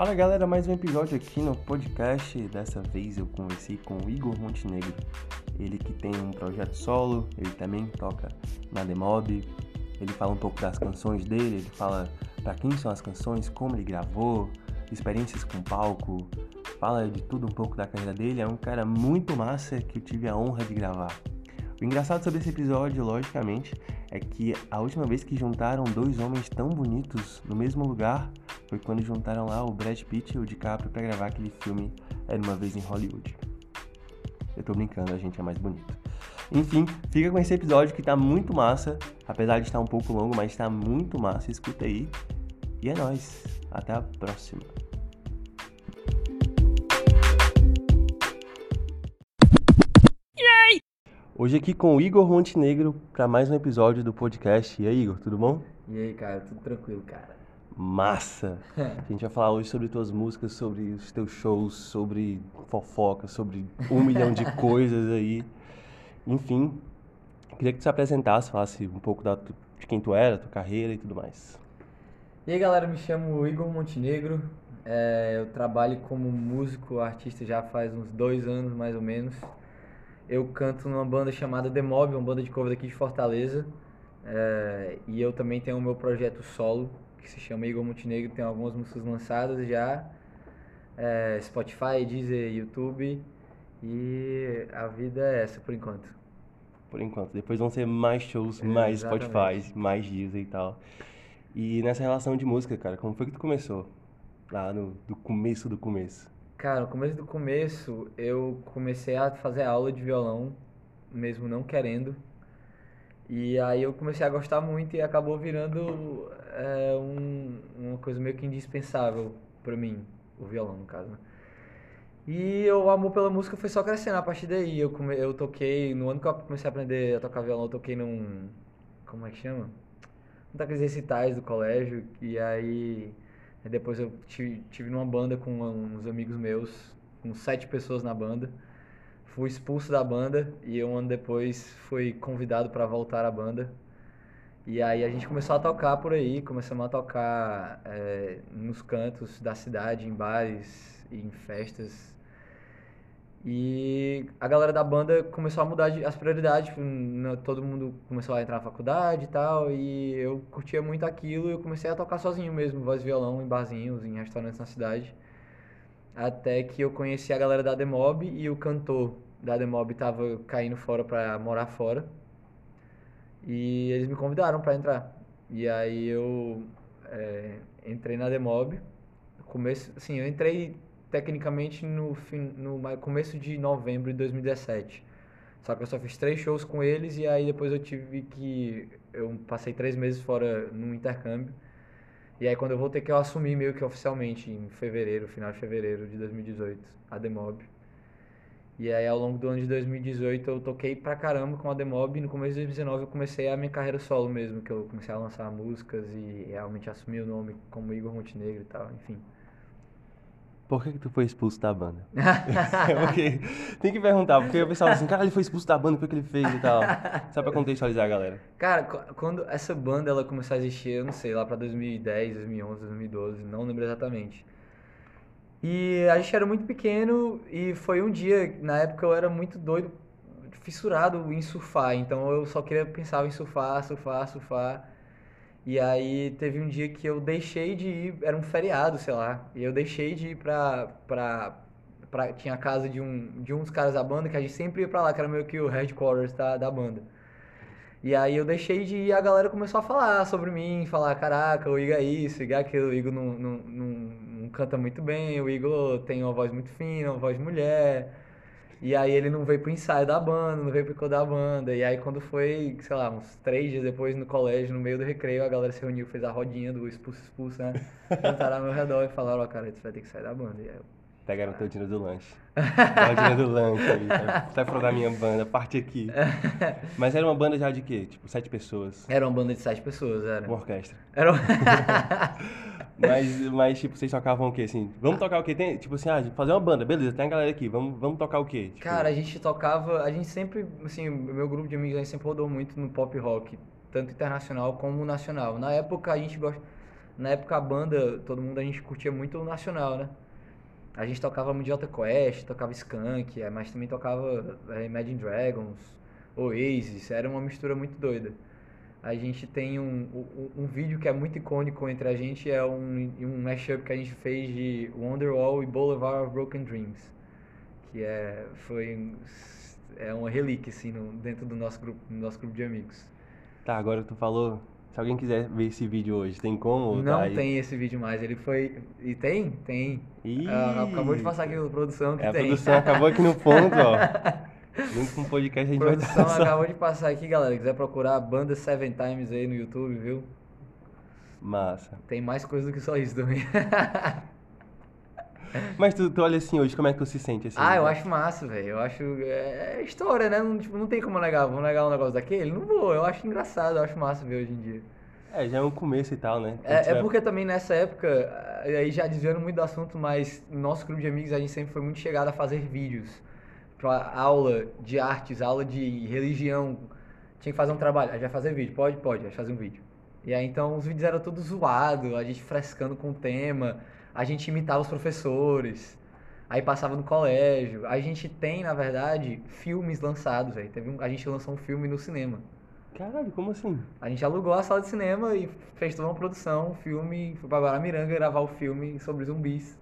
Fala galera, mais um episódio aqui no podcast. Dessa vez eu conversei com o Igor Montenegro. Ele que tem um projeto solo, ele também toca na Demob. Ele fala um pouco das canções dele, ele fala para quem são as canções, como ele gravou, experiências com palco, fala de tudo um pouco da carreira dele. É um cara muito massa que eu tive a honra de gravar. O engraçado sobre esse episódio, logicamente, é que a última vez que juntaram dois homens tão bonitos no mesmo lugar foi quando juntaram lá o Brad Pitt e o DiCaprio para gravar aquele filme Era uma vez em Hollywood. Eu tô brincando, a gente é mais bonito. Enfim, fica com esse episódio que tá muito massa, apesar de estar um pouco longo, mas tá muito massa. Escuta aí. E é nóis. Até a próxima. Hoje aqui com o Igor Montenegro para mais um episódio do podcast. E aí, Igor, tudo bom? E aí, cara, tudo tranquilo, cara. Massa! A gente vai falar hoje sobre tuas músicas, sobre os teus shows, sobre fofoca, sobre um milhão de coisas aí. Enfim, queria que tu se apresentasse, falasse um pouco da, de quem tu era, tua carreira e tudo mais. E aí, galera, me chamo Igor Montenegro. É, eu trabalho como músico, artista já faz uns dois anos, mais ou menos. Eu canto numa banda chamada The Mob, uma banda de cover daqui de Fortaleza. É, e eu também tenho o meu projeto solo, que se chama Igor Montenegro, tem algumas músicas lançadas já. É, Spotify, Deezer, YouTube. E a vida é essa por enquanto. Por enquanto. Depois vão ser mais shows, mais Spotify, mais Deezer e tal. E nessa relação de música, cara, como foi que tu começou? Lá no do começo do começo. Cara, no começo do começo, eu comecei a fazer aula de violão, mesmo não querendo. E aí eu comecei a gostar muito e acabou virando é, um, uma coisa meio que indispensável para mim, o violão no caso, né? E o amor pela música foi só crescendo a partir daí. Eu, come, eu toquei, no ano que eu comecei a aprender a tocar violão, eu toquei num. Como é que chama? Um daqueles recitais do colégio. E aí. Depois eu tive, numa banda com uns amigos meus, com sete pessoas na banda. Fui expulso da banda e um ano depois fui convidado para voltar à banda. E aí a gente começou a tocar por aí, começamos a tocar é, nos cantos da cidade, em bares em festas e a galera da banda começou a mudar as prioridades, tipo, todo mundo começou a entrar na faculdade e tal, e eu curtia muito aquilo e eu comecei a tocar sozinho mesmo, voz e violão em barzinhos, em restaurantes na cidade. Até que eu conheci a galera da Demob e o cantor da Demob tava caindo fora pra morar fora. E eles me convidaram para entrar. E aí eu é, entrei na Demob. Começo, assim, eu entrei tecnicamente no, fim, no começo de novembro de 2017. Só que eu só fiz três shows com eles e aí depois eu tive que. Eu passei três meses fora no intercâmbio. E aí quando eu voltei que eu assumi meio que oficialmente em fevereiro, final de fevereiro de 2018, a Demob. E aí ao longo do ano de 2018 eu toquei pra caramba com a Demob e no começo de 2019 eu comecei a minha carreira solo mesmo, que eu comecei a lançar músicas e realmente assumi o nome como Igor Montenegro e tal, enfim. Por que, que tu foi expulso da banda? porque, tem que perguntar, porque o pessoal assim, cara, ele foi expulso da banda, o que, que ele fez e tal. Só pra contextualizar a galera. Cara, quando essa banda ela começou a existir, eu não sei, lá pra 2010, 2011, 2012, não lembro exatamente. E a gente era muito pequeno e foi um dia, na época eu era muito doido, fissurado em surfar, então eu só queria pensar em surfar, surfar, surfar. E aí teve um dia que eu deixei de ir, era um feriado, sei lá, e eu deixei de ir pra, pra, pra tinha a casa de um, de um dos caras da banda, que a gente sempre ia pra lá, que era meio que o headquarters da, da banda. E aí eu deixei de ir e a galera começou a falar sobre mim, falar, caraca, o Igor é isso, o Igor é aquilo, o Igor não, não, não, não canta muito bem, o Igor tem uma voz muito fina, uma voz de mulher, e aí ele não veio pro ensaio da banda, não veio pro da banda. E aí quando foi, sei lá, uns três dias depois no colégio, no meio do recreio, a galera se reuniu, fez a rodinha do expulso, expulso, né? Jantaram ao meu redor e falaram, ó, oh, cara, você vai ter que sair da banda. E aí eu, Pegaram teu dinheiro do lanche. o dinheiro do lanche aí. Sai fora da minha banda, parte aqui. Mas era uma banda já de quê? Tipo, sete pessoas? Era uma banda de sete pessoas, era. Uma orquestra. Era mas, mas, tipo, vocês tocavam o quê, assim? Vamos tocar o quê? Tem, tipo assim, ah, fazer uma banda, beleza, tem a galera aqui, vamos, vamos tocar o quê? Tipo... Cara, a gente tocava, a gente sempre, assim, meu grupo de amigos, a gente sempre rodou muito no pop rock, tanto internacional como nacional. Na época, a gente gosta Na época a banda, todo mundo a gente curtia muito o nacional, né? A gente tocava muito Jota Quest, tocava Skunk, é, mas também tocava é, Imagine Dragons, Oasis, era uma mistura muito doida. A gente tem um, um, um, vídeo que é muito icônico entre a gente, é um, um mashup que a gente fez de Wonderwall e Boulevard of Broken Dreams, que é, foi é uma relíquia assim, no, dentro do nosso grupo, do nosso grupo de amigos. Tá, agora tu falou se alguém quiser ver esse vídeo hoje, tem como? Não tá tem esse vídeo mais. Ele foi. E tem? Tem. Ih, ah, acabou de passar aqui a produção que é, tem. A produção acabou aqui no ponto, ó. Junto com o podcast a gente a produção vai acabou de passar aqui, galera. Quiser procurar a banda Seven Times aí no YouTube, viu? Massa. Tem mais coisa do que só isso também. Mas tu, tu olha assim hoje, como é que tu se sente assim? Ah, eu acho massa, velho. Eu acho. É história, né? Não, tipo, não tem como negar. Vou negar um negócio daquele? Não vou. Eu acho engraçado, eu acho massa ver hoje em dia. É, já é um começo e tal, né? É, é, porque também nessa época, aí já desviando muito do assunto, mas nosso grupo de amigos a gente sempre foi muito chegado a fazer vídeos. Pra aula de artes, aula de religião. Tinha que fazer um trabalho. A gente vai fazer vídeo. Pode? Pode, a gente fazer um vídeo. E aí então os vídeos eram todos zoados, a gente frescando com o tema a gente imitava os professores, aí passava no colégio. A gente tem, na verdade, filmes lançados, velho. Teve um, a gente lançou um filme no cinema. Caralho, como assim? A gente alugou a sala de cinema e fez toda uma produção, um filme, foi pra Guaramiranga gravar o filme sobre zumbis.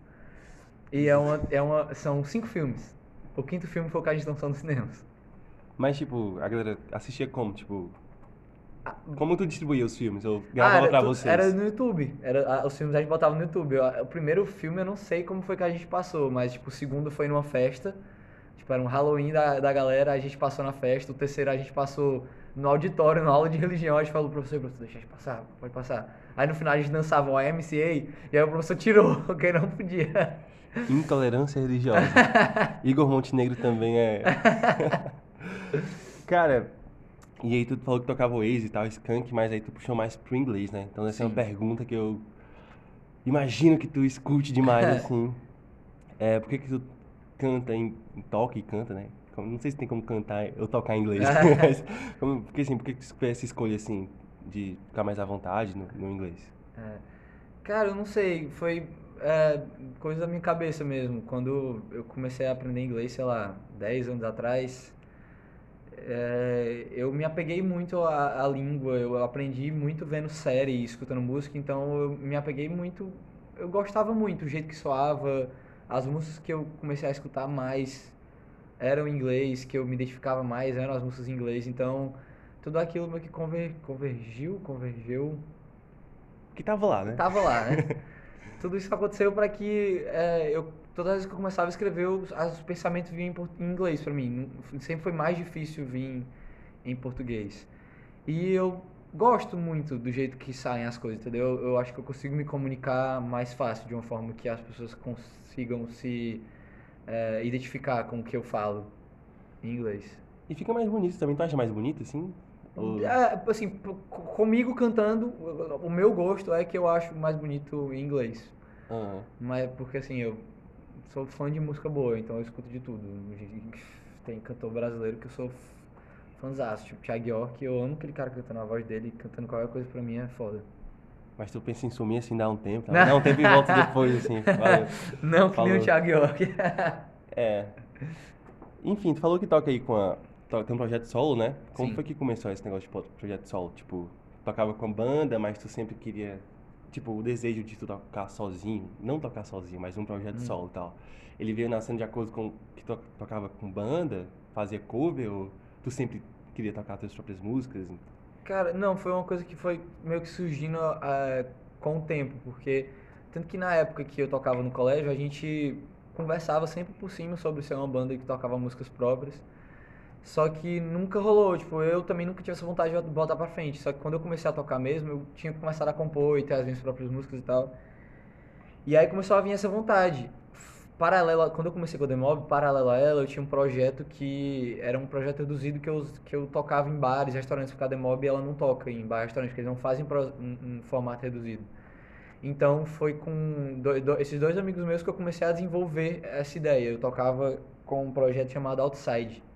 E é uma, é uma, são cinco filmes. O quinto filme foi o que a gente lançou nos cinemas. Mas, tipo, a galera assistia como? Tipo, como tu distribuía os filmes? Ou gravava ah, pra vocês? Era no YouTube. Era, os filmes a gente botava no YouTube. O primeiro filme eu não sei como foi que a gente passou, mas tipo, o segundo foi numa festa. Tipo, era um Halloween da, da galera, a gente passou na festa. O terceiro a gente passou no auditório, na aula de religião. A gente falou, professor, professor, deixa a gente passar, pode passar. Aí no final a gente dançava o MCA e aí o professor tirou, porque não podia. Intolerância religiosa. Igor Montenegro também é. Cara, e aí tu falou que tocava o Waze e tal, Skunk, mas aí tu puxou mais pro inglês, né? Então essa Sim. é uma pergunta que eu imagino que tu escute demais, assim. É, por que que tu canta, em, toca e canta, né? Não sei se tem como cantar ou tocar em inglês, mas como, porque assim, por que que tu fez essa escolha, assim, de ficar mais à vontade no, no inglês? É. Cara, eu não sei, foi é, coisa da minha cabeça mesmo. Quando eu comecei a aprender inglês, sei lá, 10 anos atrás, é, eu me apeguei muito à, à, língua, eu aprendi muito vendo série e escutando música, então eu me apeguei muito, eu gostava muito do jeito que soava, as músicas que eu comecei a escutar mais eram em inglês, que eu me identificava mais eram as músicas em inglês, então tudo aquilo meio que conver, convergiu, convergeu... Que tava lá, né? Tava lá, né? tudo isso aconteceu para que é, eu todas as vezes que eu começava a escrever, os, os pensamentos vinham em, em inglês para mim. Sempre foi mais difícil vir em português. E eu gosto muito do jeito que saem as coisas, entendeu? Eu, acho que eu consigo me comunicar mais fácil, de uma forma que as pessoas consigam se é, identificar com o que eu falo em inglês. E fica mais bonito também, tu acha mais bonito assim? Ou... É, assim, comigo cantando, o meu gosto é que eu acho mais bonito em inglês. Uhum. Mas porque assim, eu sou fã de música boa, então eu escuto de tudo. Tem cantor brasileiro que eu sou fãzaço, tipo Thiago York, eu amo aquele cara cantando a voz dele, cantando qualquer coisa pra mim é foda. Mas tu pensa em sumir assim, dar um tempo, tá? dá um tempo e volta depois, assim. Valeu. Não, que falou. nem o Thiago York. é. Enfim, tu falou que toca aí com a. Tem um projeto solo, né? Como Sim. foi que começou esse negócio de projeto solo? Tipo, tocava com banda, mas tu sempre queria tipo, o desejo de tu tocar sozinho, não tocar sozinho, mas um projeto hum. solo e tal, ele veio nascendo de acordo com que tu tocava com banda, fazia cover, ou tu sempre queria tocar as tuas próprias músicas? Cara, não, foi uma coisa que foi meio que surgindo uh, com o tempo, porque tanto que na época que eu tocava no colégio, a gente conversava sempre por cima sobre ser uma banda que tocava músicas próprias. Só que nunca rolou, tipo, eu também nunca tive essa vontade de botar pra frente. Só que quando eu comecei a tocar mesmo, eu tinha começado a compor e ter as minhas próprias músicas e tal. E aí começou a vir essa vontade. Paralela, quando eu comecei com a Demob, paralelo a ela, eu tinha um projeto que era um projeto reduzido que eu, que eu tocava em bares, restaurantes, porque a Demob ela não toca em bar, restaurantes, porque eles não fazem um, um formato reduzido. Então foi com do, do, esses dois amigos meus que eu comecei a desenvolver essa ideia. Eu tocava com um projeto chamado Outside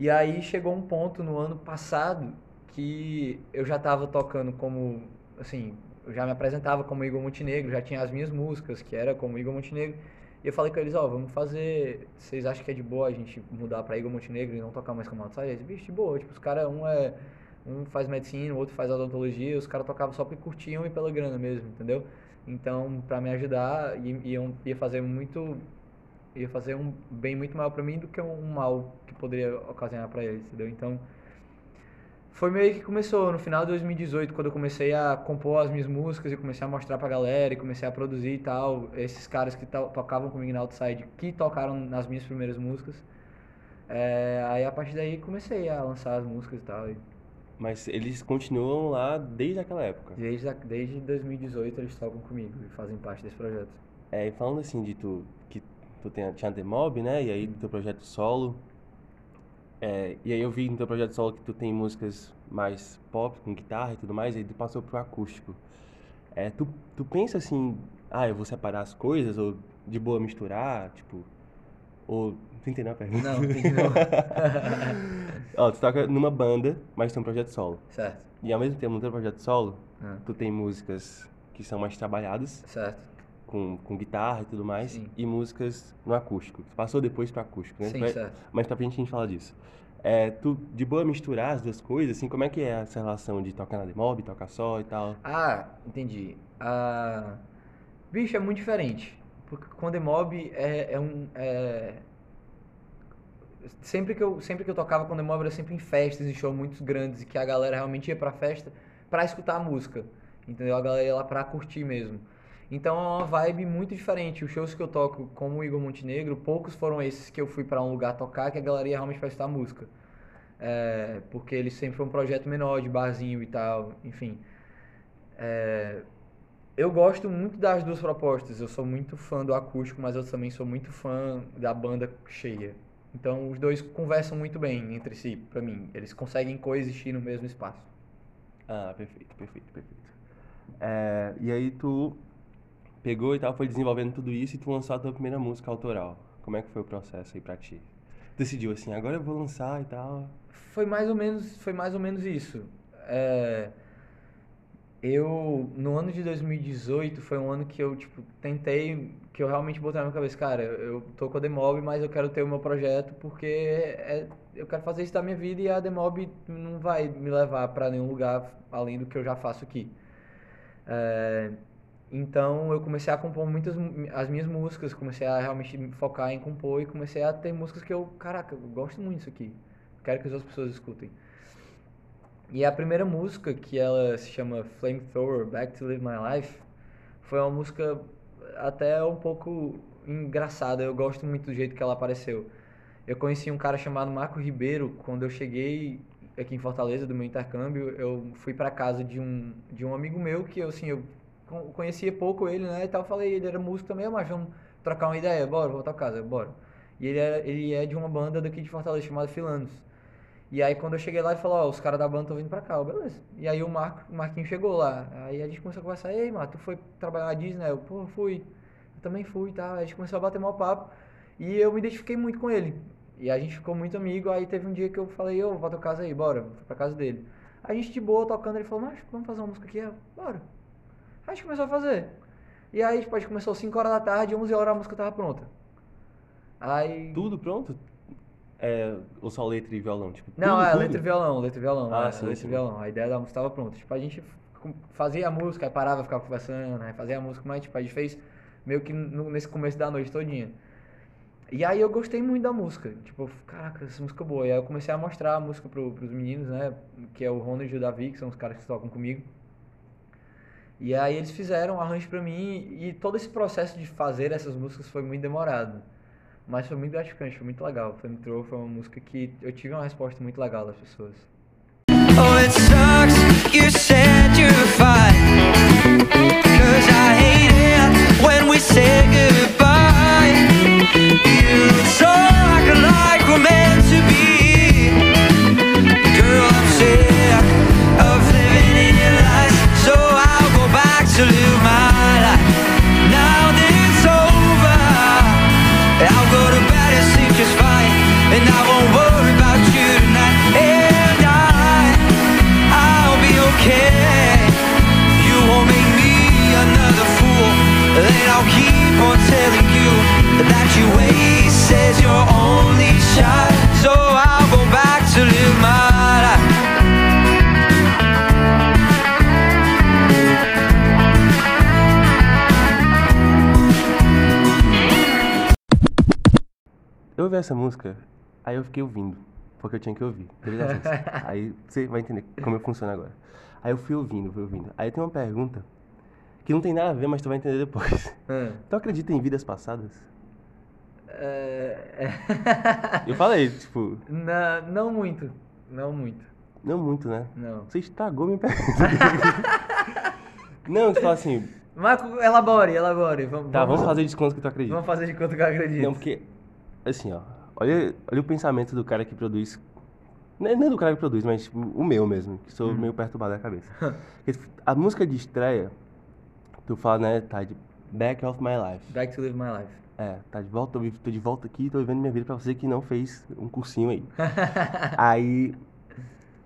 e aí chegou um ponto no ano passado que eu já estava tocando como, assim, eu já me apresentava como Igor Montenegro, já tinha as minhas músicas, que era como Igor Montenegro. E eu falei com eles, ó, vamos fazer. Vocês acham que é de boa a gente mudar pra Igor Montenegro e não tocar mais como outside? Eles, bicho, de boa. Tipo, os caras, um é. Um faz medicina, o outro faz odontologia, os caras tocavam só porque curtiam e pela grana mesmo, entendeu? Então, pra me ajudar, ia, ia fazer muito. Ia fazer um bem muito maior pra mim do que um mal que poderia ocasionar pra eles, entendeu? Então foi meio que começou no final de 2018, quando eu comecei a compor as minhas músicas e comecei a mostrar pra galera e comecei a produzir e tal. Esses caras que tocavam comigo na Outside, que tocaram nas minhas primeiras músicas. É, aí a partir daí comecei a lançar as músicas e tal. E... Mas eles continuam lá desde aquela época? Desde, a, desde 2018 eles tocam comigo e fazem parte desse projeto. É, e falando assim de tu, que tu tinha, tinha The Mob, né? E aí do teu projeto solo, é, e aí eu vi no teu projeto solo que tu tem músicas mais pop, com guitarra e tudo mais, e tu passou pro acústico. É, tu, tu pensa assim, ah, eu vou separar as coisas, ou de boa misturar, tipo... Ou... Tu entendeu a pergunta? Não, entendi não. Ó, tu toca numa banda, mas tem um projeto solo. Certo. E ao mesmo tempo, no teu projeto solo, Ah. tu tem músicas que são mais trabalhadas, Certo. Com, com guitarra e tudo mais, Sim. e músicas no acústico. Passou depois pro acústico, né? Sim, Vai- certo. Mas pra frente a gente fala disso. É, tu, de boa misturar as duas coisas, assim, como é que é essa relação de tocar na demob, tocar só e tal? Ah, entendi. Ah, bicho, é muito diferente. Porque com The Mob é, é um. é- Sempre, que eu, sempre que eu tocava com The Mob era sempre em festas, em shows muito grandes, e que a galera realmente ia pra festa pra escutar a música. Entendeu? A galera ia lá pra curtir mesmo. Então é uma vibe muito diferente. Os shows que eu toco como o Igor Montenegro, poucos foram esses que eu fui pra um lugar tocar que a galera ia realmente pra escutar música. É, porque ele sempre foi um projeto menor, de barzinho e tal, enfim. É, eu gosto muito das duas propostas. Eu sou muito fã do acústico, mas eu também sou muito fã da banda cheia. Então os dois conversam muito bem entre si, pra mim. Eles conseguem coexistir no mesmo espaço. Ah, perfeito, perfeito, perfeito. É, e aí tu pegou e tal, foi desenvolvendo tudo isso e tu lançou a tua primeira música autoral. Como é que foi o processo aí pra ti? Decidiu assim, agora eu vou lançar e tal. Foi mais ou menos, foi mais ou menos isso. É, eu, no ano de 2018, foi um ano que eu, tipo, tentei, que eu realmente botei na minha cabeça, cara, eu tô com a Demob, mas eu quero ter o meu projeto porque é, eu quero fazer isso da minha vida e a Demob não vai me levar pra nenhum lugar além do que eu já faço aqui. É, então eu comecei a compor muitas mu- as minhas músicas, comecei a realmente me focar em compor e comecei a ter músicas que eu, caraca, eu gosto muito disso aqui. Quero que as outras pessoas escutem. E a primeira música, que ela se chama Flamethrower Back to Live My Life, foi uma música até um pouco engraçada. Eu gosto muito do jeito que ela apareceu. Eu conheci um cara chamado Marco Ribeiro quando eu cheguei aqui em Fortaleza do meu intercâmbio. Eu fui pra casa de um, de um amigo meu que eu, assim, eu conhecia pouco ele, né? E tal. Falei, ele era músico também, mas vamos trocar uma ideia. Bora, vou pra casa, bora. E ele é, ele é de uma banda daqui de Fortaleza chamada Filanos. E aí quando eu cheguei lá, ele falou, ó, os caras da banda estão vindo pra cá, beleza. E aí o, Marco, o Marquinho chegou lá. Aí a gente começou a conversar, ei, Marco, tu foi trabalhar na Disney? Eu, pô, fui. Eu também fui tal. Aí a gente começou a bater mal papo. E eu me identifiquei muito com ele. E a gente ficou muito amigo. Aí teve um dia que eu falei, ô, vou pra tua casa aí, bora. Fui pra casa dele. A gente de boa tocando, ele falou, mas vamos fazer uma música aqui? Eu, bora. A gente começou a fazer. E aí, tipo, a gente começou 5 horas da tarde, 11 horas a música tava pronta. Aí... Tudo pronto? É, ou só letra e violão? Tipo, Não, tudo, é tudo? letra e violão, letra e violão. Ah, é, sim, letra e violão. A ideia da música estava pronta. Tipo, a gente fazia a música, aí parava, ficava conversando, né? Fazia a música, mas tipo, a gente fez meio que no- nesse começo da noite todinha. E aí eu gostei muito da música. Tipo, caraca, essa música é boa. E aí eu comecei a mostrar a música pro, pros meninos, né? Que é o Ronald e o Davi, que são os caras que tocam comigo. E aí eles fizeram um arranjo pra mim e todo esse processo de fazer essas músicas foi muito demorado. Mas foi muito gratificante, foi muito legal. Flamethrower foi uma música que eu tive uma resposta muito legal das pessoas. Oh, it sucks. You said you're. Cause I hate it when we goodbye. You talk like we're meant to be. Ouvi essa música, aí eu fiquei ouvindo, porque eu tinha que ouvir. aí você vai entender como funciona agora. Aí eu fui ouvindo, fui ouvindo. Aí tem uma pergunta que não tem nada a ver, mas tu vai entender depois. Ah, Tu acredita em vidas passadas? é, é. Eu falei, tipo, Na- não muito. Não muito. não muito, né? Não. Você estragou minha pergunta. não, tu fala assim, Marco, elabore, elabore. Vamos, tá, vamos fazer desconto que tu acredita. Vamos fazer de conta que eu acredito. Não, porque, assim, ó, olha, olha o pensamento do cara que produz. Não é nem do cara que produz, mas o meu mesmo, que sou meio perturbado da cabeça. A música de estreia, tu fala, né, tá de Back of My Life. Back to live my life. É, tá de volta, tô, vi- tô de volta aqui, tô vivendo minha vida pra você que não fez um cursinho aí. aí,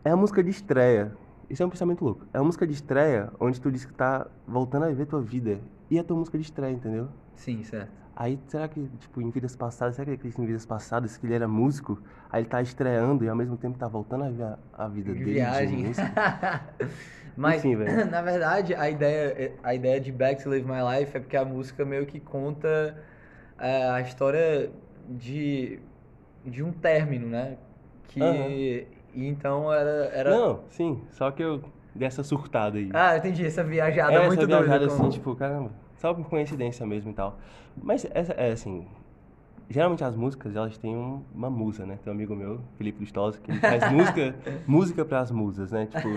é a música de estreia. Isso é um pensamento louco. É uma música de estreia onde tu diz que tá voltando a viver tua vida. E é tua música de estreia, entendeu? Sim, certo. Aí, será que, tipo, em vidas passadas, será que ele acredita em vidas passadas, que ele era músico, aí ele tá estreando e ao mesmo tempo tá voltando a viver a- vida dele de viagem. músico? Mas, Enfim, na verdade, a ideia, a ideia de Back to Live My Life é porque a música meio que conta é, a história de, de um término, né? Que, Aham. e então era, era... Não, sim, só que eu dei essa surtada aí. Ah, entendi, essa viajada é, muito essa viajada doida. assim, como- tipo, caramba, só por coincidência mesmo e tal. Mas, essa, é assim, geralmente as músicas, elas têm um- uma musa, né? Tem um amigo meu, Felipe Lustosa, que ele faz música, música pras musas, né? Tipo,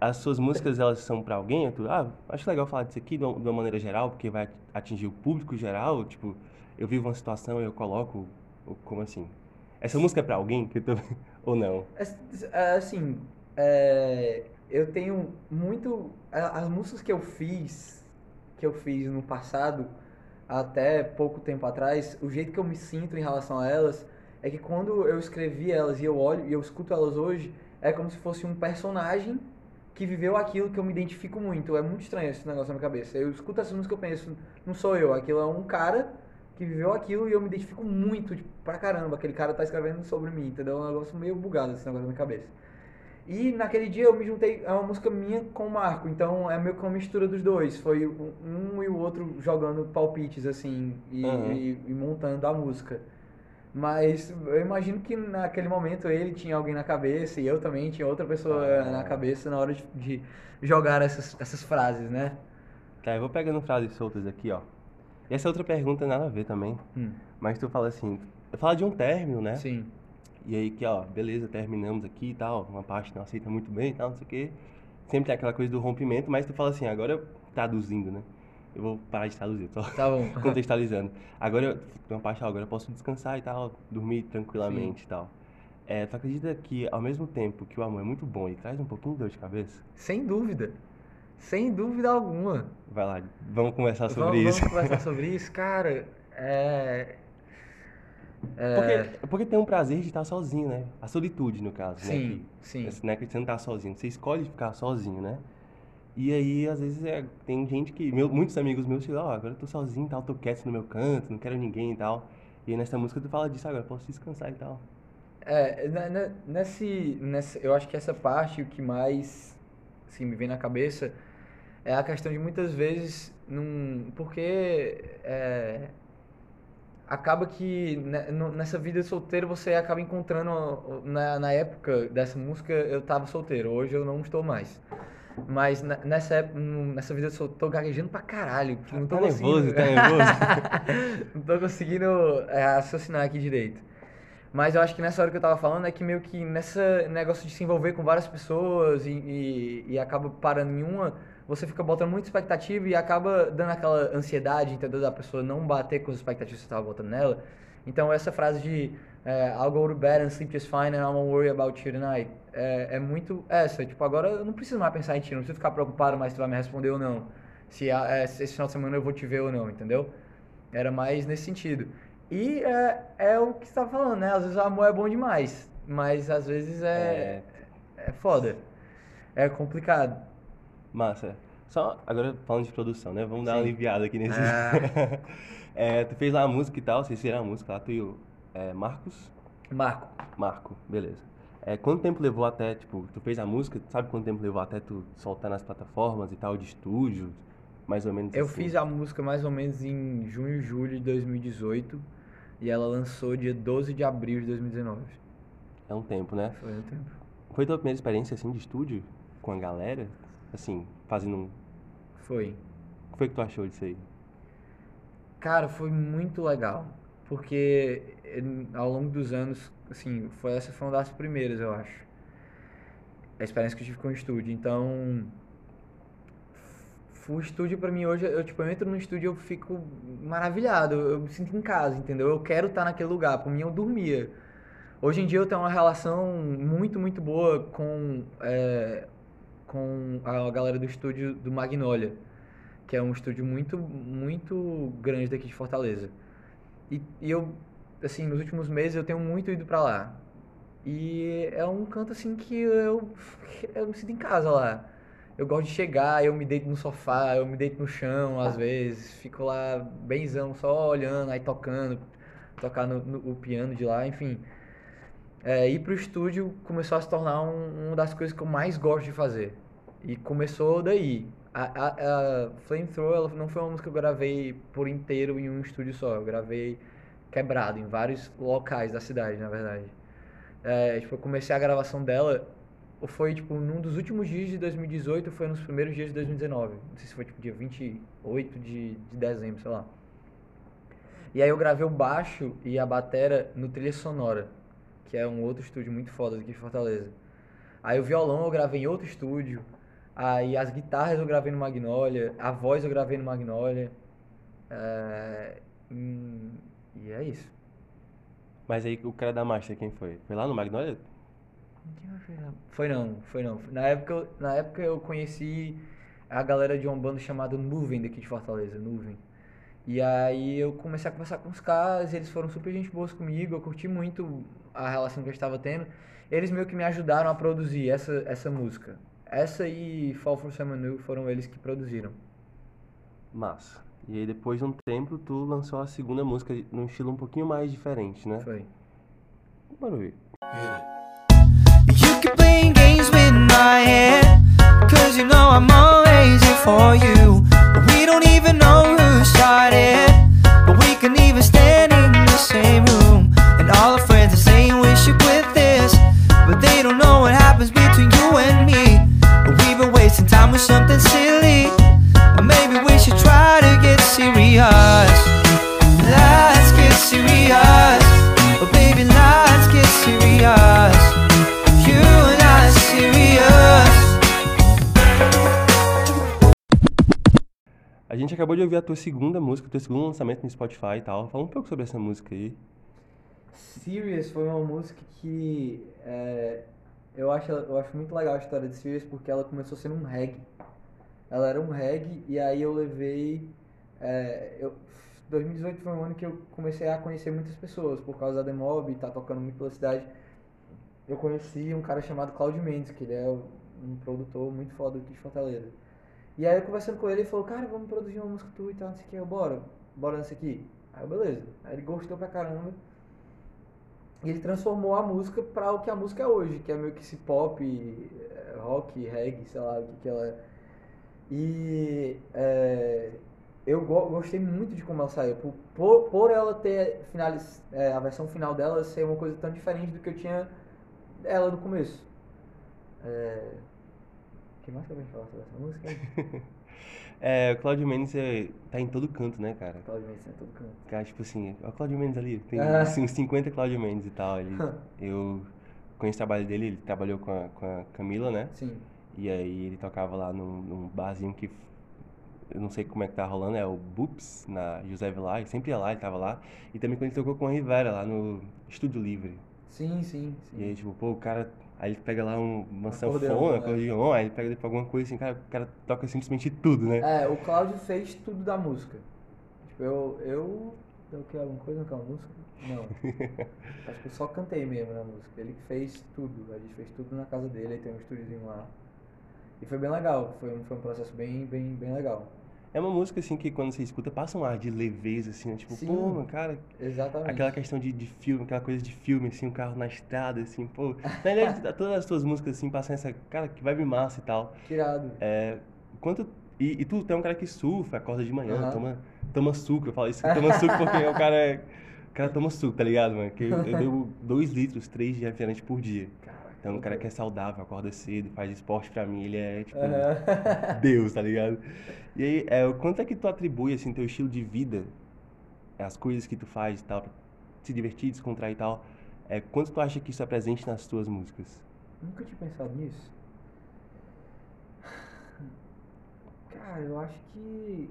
as suas músicas, elas são pra alguém, tu, ah, acho legal falar disso aqui de uma, de uma maneira geral, porque vai atingir o público geral, tipo, eu vivo uma situação e eu coloco, ou como assim? Essa música é pra alguém? Que tô... Ou não? É, é, Assim, é, eu tenho muito. As músicas que eu fiz, que eu fiz no passado, até pouco tempo atrás, o jeito que eu me sinto em relação a elas é que quando eu escrevi elas e eu olho e eu escuto elas hoje, é como se fosse um personagem que viveu aquilo que eu me identifico muito. É muito estranho esse negócio na minha cabeça. Eu escuto essa música e eu penso, não sou eu, aquilo é um cara que viveu aquilo e eu me identifico muito, tipo, pra caramba. Aquele cara tá escrevendo sobre mim, entendeu? É um negócio meio bugado esse negócio na minha cabeça. E naquele dia eu me juntei, é uma música minha com o Marco, então é meio que uma mistura dos dois. Foi um, e o outro jogando palpites, assim, e, Aham. e- e montando a música. Mas eu imagino que naquele momento ele tinha alguém na cabeça e eu também tinha outra pessoa Ah. na cabeça na hora de, de jogar essas, essas frases, né? Tá, eu vou pegando frases soltas aqui, ó. E essa outra pergunta nada a ver também. Hum, Mas tu fala assim, fala de um término, né? sim. E aí que, ó, beleza, terminamos aqui e tal, uma parte não aceita muito bem e tal, não sei o quê. Sempre tem aquela coisa do rompimento, mas tu fala assim, agora eu traduzindo, né? Eu vou parar de traduzir, só Tá bom. contextualizando. Agora eu, uma parte, ó, agora eu posso descansar e tal, dormir tranquilamente e tal. É, tu acredita que ao mesmo tempo que o amor é muito bom e traz um pouquinho de dor de cabeça? Sem dúvida. Sem dúvida alguma. Vai lá, vamos conversar sobre vamos, isso. Vamos conversar sobre isso, cara. É. é, Porque, porque tem um prazer de estar sozinho, né? A solitude, no caso, né? Sim, Que- sim. Né? Que você não tá sozinho, você escolhe ficar sozinho, né? E aí, às vezes, é, tem gente que. meu- muitos amigos meus chegam, ó, agora eu tô sozinho e tal, tô quieto no meu canto, não quero ninguém e tal. E aí nessa música tu fala disso agora, posso descansar e tal. É, ne- ne- nesse, nessa, eu acho que essa parte, o que mais assim, me vem na cabeça é a questão de muitas vezes, num, porque é, acaba que nessa vida solteira você acaba encontrando, na, na época dessa música eu tava solteiro, hoje eu não estou mais. Mas ne- nessa, época, nessa vida solteira, tô gaguejando pra caralho, não tô Tá conseguindo... nervoso, tá nervoso? não tô conseguindo é, raciocinar aqui direito. Mas eu acho que nessa hora que eu tava falando é que meio que nessa negócio de se envolver com várias pessoas e, e, e acaba parando em uma, você fica botando muita expectativa e acaba dando aquela ansiedade, entendeu? Da pessoa não bater com as expectativas que você tava botando nela. Então essa frase de é, I'll go to bed and sleep just fine and I won't worry about you tonight é, é muito essa. Tipo, agora eu não preciso mais pensar em ti, não preciso ficar preocupado mais se tu vai me responder ou não. Se, é, se esse final de semana eu vou te ver ou não, entendeu? Era mais nesse sentido. E é, é o que você tava falando, né? Às vezes o amor é bom demais, mas às vezes é, é foda. É complicado. Massa. Só agora falando de produção, né? Vamos dar uma aliviada aqui nesse. Ah. É, tu fez lá a música e tal, vocês fizeram a música lá, tu e o é, Marcos? Marco, Marco, beleza. É, quanto tempo levou até, tipo, tu fez a música, sabe quanto tempo levou até tu soltar nas plataformas e tal, de estúdio? Mais ou menos eu assim. fiz a música mais ou menos em junho, julho de 2018. E ela lançou dia 12 de abril de 2019. É um tempo, né? Foi um tempo. Foi tua primeira experiência, assim, de estúdio com a galera? Assim, fazendo um... Foi. O que foi que tu achou disso aí? Cara, foi muito legal. Porque ao longo dos anos, assim, foi, essa foi uma das primeiras, eu acho. A experiência que eu tive com o estúdio. Então, o estúdio pra mim hoje, eu, tipo, eu entro no estúdio e eu fico maravilhado. Eu, me sinto em casa, entendeu? Eu quero estar naquele lugar. Por mim, eu dormia. Hoje em dia eu tenho uma relação muito, muito boa com, eh, com a galera do estúdio do Magnolia que é um estúdio muito, muito grande daqui de Fortaleza. E, e eu, assim, nos últimos meses eu tenho muito ido pra lá. E é um canto, assim, que eu, eu me sinto em casa lá. Eu gosto de chegar, eu me deito no sofá, eu me deito no chão, às vezes, fico lá benzão, só olhando, aí tocando, tocar no, no- o piano de lá, enfim. É, ir pro estúdio começou a se tornar um, uma das coisas que eu mais gosto de fazer. E começou daí. A, a, a Flamethrower ela não foi uma música que eu gravei por inteiro em um estúdio só. Eu gravei quebrado em vários locais da cidade, na verdade. É, tipo, eu comecei a gravação dela, foi tipo num dos últimos dias de 2018, foi nos primeiros dias de 2019. Não sei se foi tipo dia 28 de, de dezembro, sei lá. E aí eu gravei o baixo e a batera no Trilha Sonora, que é um outro estúdio muito foda aqui de Fortaleza. Aí o violão eu gravei em outro estúdio. Aí as guitarras eu gravei no Magnolia, a voz eu gravei no Magnolia. É, hum, e é isso. Mas aí o cara da Master, quem foi? Foi lá no Magnolia? Foi não, foi não. Na época, eu- na época eu conheci a galera de uma banda chamada Nuvem daqui de Fortaleza, Nuvem. E aí eu comecei a conversar com os caras, eles foram super gente boas comigo, eu curti muito a relação que gente estava tendo. Eles meio que me ajudaram a produzir essa, essa música. Essa e Fall for New foram eles que produziram. Massa. E aí depois de um tempo tu lançou a segunda música num estilo um pouquinho mais diferente, né? Foi. Bora ver. You keep playing games with my head. Cause you know I'm always here for you. We don't even know who started. But we can even stand in the same room. And all our friends are saying we should quit time with something silly. Or maybe we should try to get serious. Let's get serious. Oh, baby, let's get serious. You and I are serious. A gente acabou de ouvir a tua segunda música, teu segundo lançamento no Spotify e tal. Fala um pouco sobre essa música aí. Serious foi uma música que é, eu, acho, eu acho muito legal a história de Serious porque ela começou sendo um reggae. Ela era um reggae e aí eu levei. É, eu, 2018 foi um ano que eu comecei a conhecer muitas pessoas por causa da Demob, tá tocando muito pela cidade. Eu conheci um cara chamado Claudio Mendes, que ele é um produtor muito foda aqui de Fortaleza. E aí eu conversando com ele, ele falou, cara, vamos produzir uma música tua e tal, não sei o que, eu, bora, bora nessa aqui. Aí eu, beleza. Aí ele gostou pra caramba. E ele transformou a música pra o que a música é hoje, que é meio que esse pop, eh, rock, reggae, sei lá o que, que ela é. E é, eu go- gostei muito de como ela saiu. Por, por, ela ter é, a versão final dela ser uma coisa tão diferente do que eu tinha ela no começo. É, o que mais que eu vou falar sobre essa música? É, o Claudio Mendes é, tá em todo canto, né, cara? Claudio Mendes em todo canto. Cara, tipo assim, o Claudio Mendes ali, tem Ah. assim, uns 50 Claudio Mendes e tal. Ele, eu conheço o trabalho dele, ele trabalhou com a, com a Camila, né? Sim. E aí ele tocava lá num, num barzinho que eu não sei como é que tá rolando, é o Boops, na José Vilar, ele sempre ia lá, ele tava lá. E também quando ele tocou com a Rivera lá no Estúdio Livre. Sim, sim, sim. E aí, tipo, pô, o cara. Aí ele pega lá um, uma Acordeon, sanfona, né? acordeon, aí ele pega depois alguma coisa assim, cara, o cara toca simplesmente tudo, né? É, o Cláudio fez tudo da música. Tipo, eu. Eu. Eu quero alguma coisa naquela música? Não. Acho que eu só cantei mesmo na música. Ele que fez tudo. A gente fez tudo na casa dele, aí tem um estúdiozinho lá. E foi bem legal. Foi um, foi um processo bem, bem, bem legal. É uma música assim que quando você escuta passa um ar de leveza, assim, né? Tipo, Sim. pô, mano, cara, Exatamente. aquela questão de, de filme, aquela coisa de filme, assim, o carro na estrada, assim, pô. Na verdade, todas as tuas músicas, assim, passam essa, cara, que vibe massa e tal. Que irado. É, quanto. E, e tu, tu é um cara que surfa, acorda de manhã, Aham. toma, toma suco, eu falo isso, toma suco porque o cara é. O cara toma suco, tá ligado, mano? Que eu, eu bebo 2 litros, 3 de refrigerante por dia. Então, o cara que é saudável, acorda cedo, faz esporte pra mim, ele é, tipo, Deus, tá ligado? E aí, é, o quanto é que tu atribui, assim, teu estilo de vida, as coisas que tu faz e tal, pra se divertir, descontrair e tal, é, quanto tu acha que isso é presente nas tuas músicas? Nunca tinha pensado nisso. Cara, eu acho que.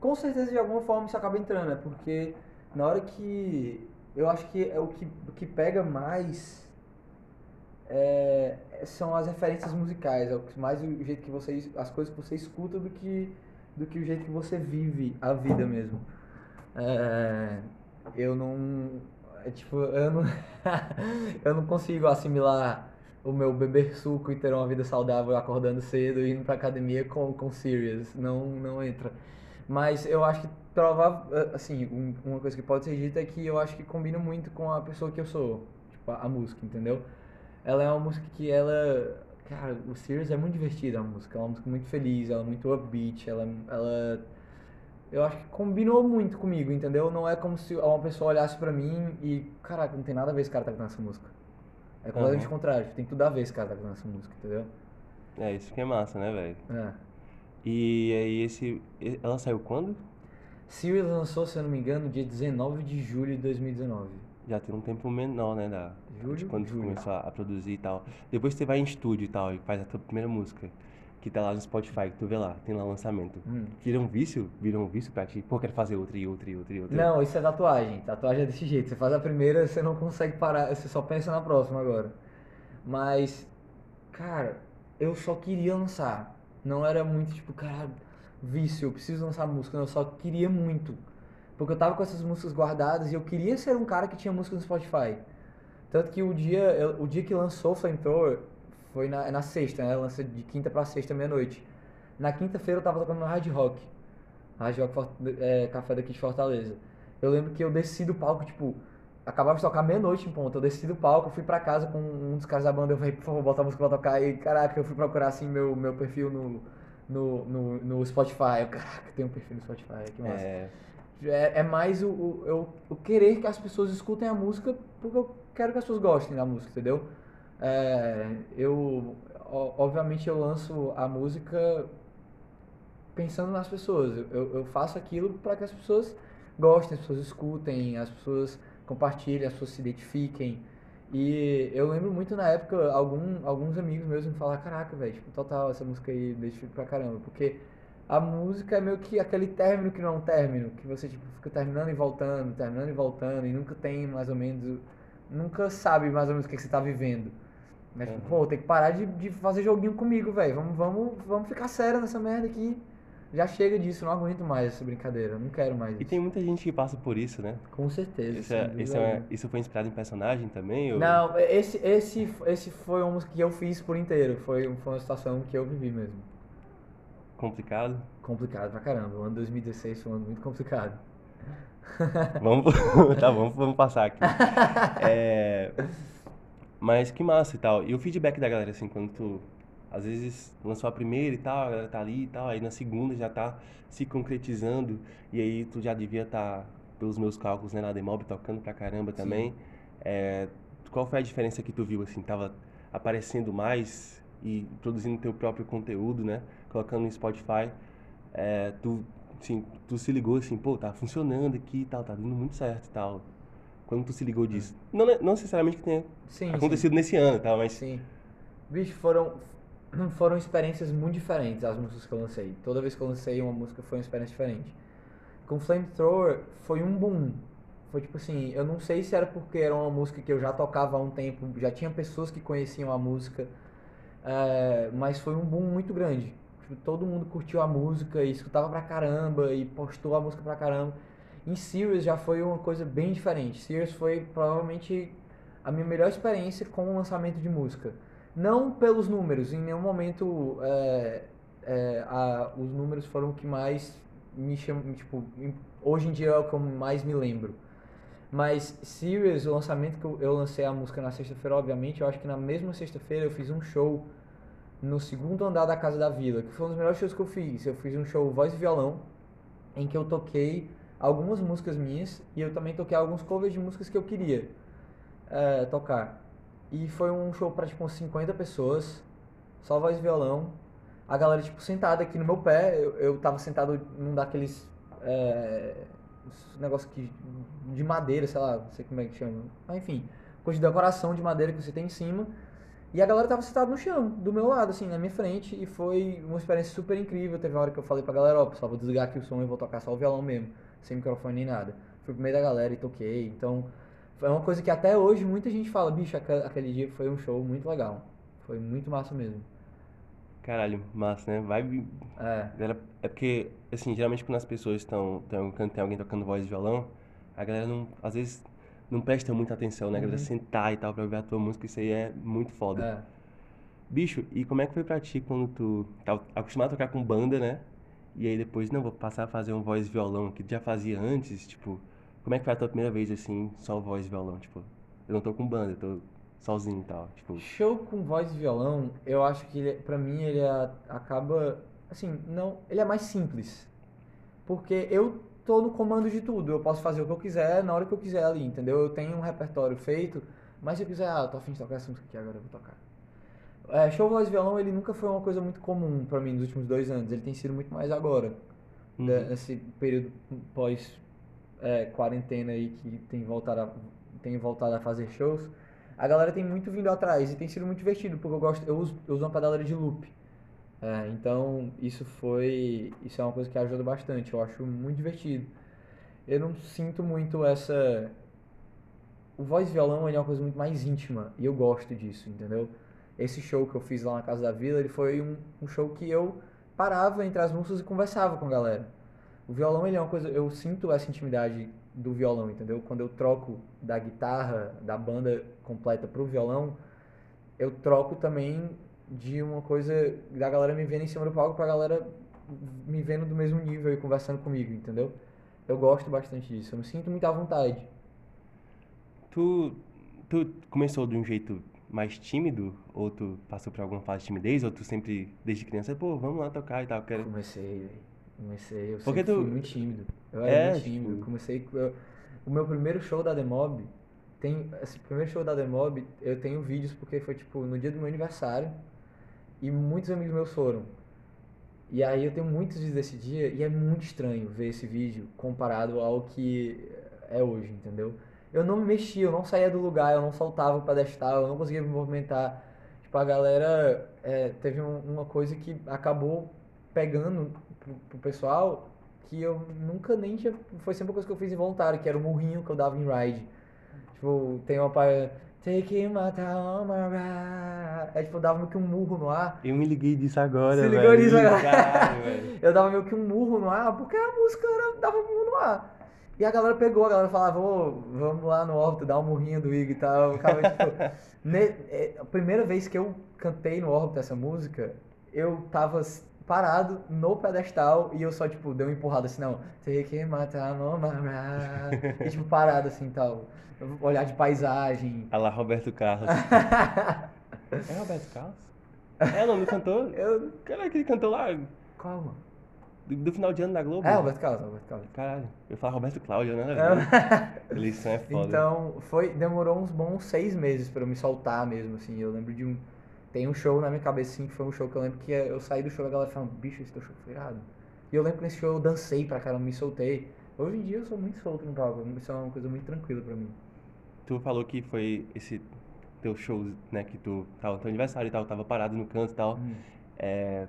Com certeza de alguma forma isso acaba entrando, né? Porque na hora que. Eu acho que é o que, o que pega mais é, são as referências musicais, é mais o jeito que você. as coisas que você escuta do que, do que o jeito que você vive a vida mesmo. É, eu não. É, tipo, eu não. eu não consigo assimilar o meu beber suco e ter uma vida saudável acordando cedo e indo pra academia com, com Sirius. Não, não entra. Mas eu acho que provável. Assim, um- uma coisa que pode ser dita é que eu acho que combina muito com a pessoa que eu sou. Tipo, a, a música, entendeu? Ela é uma música que ela. Cara, o Sirius é muito divertida a música. É uma música muito feliz, ela é muito upbeat, ela. ela eu acho que combinou muito comigo, entendeu? Não é como se uma pessoa olhasse pra mim e, caraca, não tem nada a ver esse cara tá cantando essa música. É completamente o Aham. contrário, tem tudo a ver esse cara tá cantando essa música, entendeu? É, isso que é massa, né, velho? É. E aí, esse. Ela saiu quando? Sirius lançou, se eu não me engano, dia 19 de julho de 2019. Já tem um tempo menor, né, da, de Julho? quando tu Julho. começou a, a produzir e tal. Depois você vai em estúdio e tal, e faz a tua primeira música, que tá lá no Spotify, que tu vê lá, tem lá o lançamento. Hum. Vira um vício? Vira um vício pra ti? Pô, quero fazer outra e outra e outra e outra. Não, isso é tatuagem. Tatuagem é desse jeito. Você faz a primeira, você não consegue parar, você só pensa na próxima agora. Mas, cara, eu só queria lançar. Não era muito tipo, cara, vício, eu preciso lançar música. Não, eu só queria muito. Porque eu tava com essas músicas guardadas e eu queria ser um cara que tinha música no Spotify. Tanto que o dia, eu- o dia que lançou o Flamethrower foi na, é na sexta, né? Lança de quinta pra sexta, meia-noite. Na quinta-feira eu tava tocando no Hard Rock. Hard Rock é, Café daqui de Fortaleza. Eu lembro que eu desci do palco, tipo, acabava de tocar meia-noite em ponto. Eu desci do palco, fui pra casa com um dos caras da banda. Eu falei, por favor, bota a música pra tocar. E caraca, eu fui procurar assim meu, meu perfil no, no, no, no Spotify. Eu, caraca, tem um perfil no Spotify, que massa. É, É, é mais o, o, o querer que as pessoas escutem a música porque eu quero que as pessoas gostem da música, entendeu? É, eu, obviamente, eu lanço a música pensando nas pessoas. Eu- Eu, faço aquilo para que as pessoas gostem, as pessoas escutem, as pessoas compartilhem, as pessoas se identifiquem. E eu lembro muito na época, algum, alguns amigos meus me falaram, caraca, velho, tipo, total, essa música aí me identifica pra caramba. Porque a música é meio que aquele término que não é um término, que você tipo, fica terminando e voltando, terminando e voltando, e nunca tem mais ou menos, nunca sabe mais ou menos o que, que você tá vivendo. Né? Tipo, Uhum. pô, tem que parar de, de fazer joguinho comigo, velho. Vamos, vamos, vamos ficar sério nessa merda aqui. Já chega disso, não aguento mais essa brincadeira, não quero mais E isso. tem muita gente que passa por isso, né? Com certeza. Isso, é, isso, é- isso foi inspirado em personagem também? Ou... Não, esse, esse, esse foi uma música que eu fiz por inteiro. Foi, foi uma situação que eu vivi mesmo. Complicado? Complicado pra caramba. O ano 2016 foi um ano muito complicado. Vamos, tá bom, vamos passar aqui. É, mas que massa e tal. E o feedback da galera, assim, quando tu, às vezes, lançou a primeira e tal, a galera tá ali e tal, aí na segunda já tá se concretizando, e aí tu já devia estar, pelos meus cálculos, né, na Demob, tocando pra caramba também. É, qual foi a diferença que tu viu, assim, tava aparecendo mais e produzindo teu próprio conteúdo, né, colocando no Spotify, é, tu, assim, tu se ligou assim, pô, tá funcionando aqui e tal, tá dando muito certo e tal. Quando tu se ligou disso? Não, não necessariamente que tenha Sim, acontecido nesse ano, tá, mas Sim. Bicho, foram, foram experiências muito diferentes as músicas que eu lancei. Toda vez que eu lancei uma música foi uma experiência diferente. Com Flamethrower foi um boom. Foi tipo assim, eu não sei se era porque era uma música que eu já tocava há um tempo, já tinha pessoas que conheciam a música, é, mas foi um boom muito grande. Tipo, todo mundo curtiu a música e escutava pra caramba e postou a música pra caramba. Em Sirius já foi uma coisa bem diferente. Sirius foi provavelmente a minha melhor experiência com o lançamento de música. Não pelos números, em nenhum momento é, é, a- os números foram o que mais me chamam, tipo, hoje em dia é o que eu mais me lembro. Mas Sirius, o lançamento que eu, eu lancei a música na sexta-feira, obviamente, eu acho que na mesma sexta-feira eu fiz um show no segundo andar da Casa da Vila, que foi um dos melhores shows que eu fiz. Eu fiz um show voz e violão, em que eu toquei algumas músicas minhas e eu também toquei alguns covers de músicas que eu queria é, tocar. E foi um show pra tipo umas 50 pessoas, só voz e violão. A galera, tipo, sentada aqui no meu pé, eu, eu tava sentado num daqueles. É, negócio que, de madeira, sei lá, não sei como é que chama. Mas enfim, coisa de decoração de madeira que você tem em cima. E a galera tava sentada no chão, do meu lado, assim, na minha frente, e foi uma experiência super incrível. Teve uma hora que eu falei pra galera, ó, pessoal, vou desligar aqui o som e vou tocar só o violão mesmo, sem microfone nem nada. Fui pro meio da galera e toquei, então foi uma coisa que até hoje muita gente fala, bicho, aque- aquele dia foi um show muito legal. Foi muito massa mesmo. Caralho, massa, né? Vai. É, Galera, é porque, assim, geralmente quando as pessoas estão. Tem, alguém- tem alguém tocando voz e violão, a galera não. Às vezes não presta muita atenção, né? Galera sentar e tal pra ouvir a tua música, isso aí é muito foda. é. Bicho, e como é que foi pra ti quando tu tava acostumado a tocar com banda, né? E aí depois, não, vou passar a fazer um voz violão, que tu já fazia antes, tipo, como é que foi a tua primeira vez, assim, só voz e violão? Tipo, eu não tô com banda, eu tô sozinho e tal, tipo, Show com voz e violão, eu acho que ele, pra mim ele a- acaba assim, não, ele é mais simples. Porque eu tô no comando de tudo, eu posso fazer o que eu quiser na hora que eu quiser ali, entendeu? Eu tenho um repertório feito, mas se eu quiser, ah, eu tô afim de tocar essa música aqui agora, eu vou tocar. É, show voz e violão, ele nunca foi uma coisa muito comum pra mim nos últimos dois anos, ele tem sido muito mais agora. Uhum. né, nesse período pós é, quarentena aí que tem voltado a, tem voltado a fazer shows, a galera tem muito vindo atrás e tem sido muito divertido, porque eu gosto, eu uso, eu uso uma pedaleira de loop. É, então isso foi, isso é uma coisa que ajuda bastante, eu acho muito divertido. Eu não sinto muito essa o voz e violão é uma coisa muito mais íntima e eu gosto disso, entendeu? Esse show que eu fiz lá na Casa da Vila, ele foi um, um show que eu parava entre as músicas e conversava com a galera. O violão, ele é uma coisa, eu sinto essa intimidade do violão, entendeu? Quando eu troco da guitarra, da banda completa pro violão, eu troco também de uma coisa da galera me vendo em cima do palco pra galera me vendo do mesmo nível e conversando comigo, entendeu? Eu gosto bastante disso, eu me sinto muito à vontade. Tu, tu começou de um jeito mais tímido? Ou tu passou por alguma fase de timidez? Ou tu sempre, desde criança, pô, vamos lá tocar e tal, quero... Comecei, velho. Comecei, eu Porque sempre tu- fui muito tímido. Eu era É, muito tímido. tipo- Comecei. com- eu- o meu primeiro show da Demob, tem. Esse primeiro show da Demob, eu tenho vídeos porque foi tipo no dia do meu aniversário e muitos amigos meus foram. E aí eu tenho muitos vídeos desse dia e é muito estranho ver esse vídeo comparado ao que é hoje, entendeu? Eu não me mexia, eu não saía do lugar, eu não saltava o pedestal, eu não conseguia me movimentar. Tipo, a galera é, teve um- uma coisa que acabou pegando pro, pro pessoal que eu nunca nem tinha. Foi sempre uma coisa que eu fiz involuntário, que era o murrinho que eu dava em ride. Tipo, tem uma Take my time, alright. É tipo, eu dava meio que um murro no ar. Eu me liguei disso agora, Se velho. ligou nisso agora? Caralho, velho. Eu dava meio que um murro no ar, porque a música era, dava um murro no ar. E a galera pegou, a galera falava, ô, vamos lá no órbita, dar um murrinho do Igor e tal. O cara, tipo, ne- é, a primeira vez que eu cantei no órbita essa música, eu tava parado no pedestal e eu só, tipo, dei uma empurrada assim, não. My time, oh, my right. E, tipo, parado assim, tal. Olhar de paisagem. Olha lá, Roberto Carlos. é Roberto Carlos? É o nome do cantor? Eu... Caralho, que ele cantou lá Qual, mano? do, do final de ano da Globo. É, Roberto Carlos, Roberto Carlos. Caralho, eu falar Roberto Cláudio, né? Eleição é foda. Então, foi, demorou uns bons seis meses pra eu me soltar mesmo, assim. Eu lembro de um. Tem um show na minha cabeça, assim, que foi um show que eu lembro que eu saí do show e a galera falando, bicho, esse teu show foi irado. E eu lembro que nesse show eu dancei pra caramba, me soltei. Hoje em dia eu sou muito solto no palco, isso é uma coisa muito tranquila pra mim. Tu falou que foi esse teu show, né, que tu tava no teu aniversário e tal, tava parado no canto e tal. Hum. É,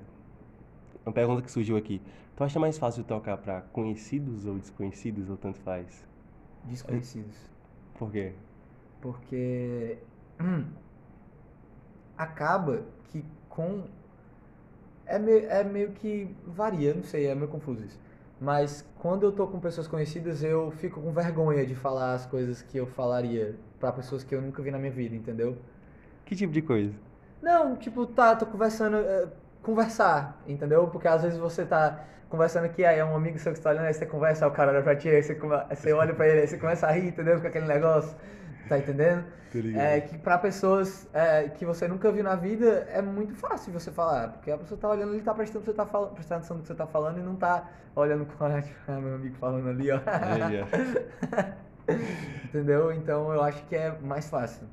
uma pergunta que surgiu aqui. Tu acha mais fácil tocar pra conhecidos ou desconhecidos, ou tanto faz? Desconhecidos. Por quê? Porque hum, acaba que com. É meio, é meio que varia, não sei, é meio confuso isso. Mas quando eu tô com pessoas conhecidas, eu fico com vergonha de falar as coisas que eu falaria pra pessoas que eu nunca vi na minha vida, entendeu? Que tipo de coisa? Não, tipo, tá, tô conversando. é, conversar, entendeu? Porque às vezes você tá conversando aqui, aí é um amigo seu que está olhando, aí você conversa, aí o cara olha pra ti, aí você, aí você olha pra ele, aí você começa a rir, entendeu? Com aquele negócio, tá entendendo? É que pra pessoas é, que você nunca viu na vida, é muito fácil você falar, porque a pessoa tá olhando, ele tá prestando, você tá falando, prestando atenção no que você tá falando e não tá olhando com a tipo, ah, meu amigo falando ali, ó. Entendeu? Então eu acho que é mais fácil.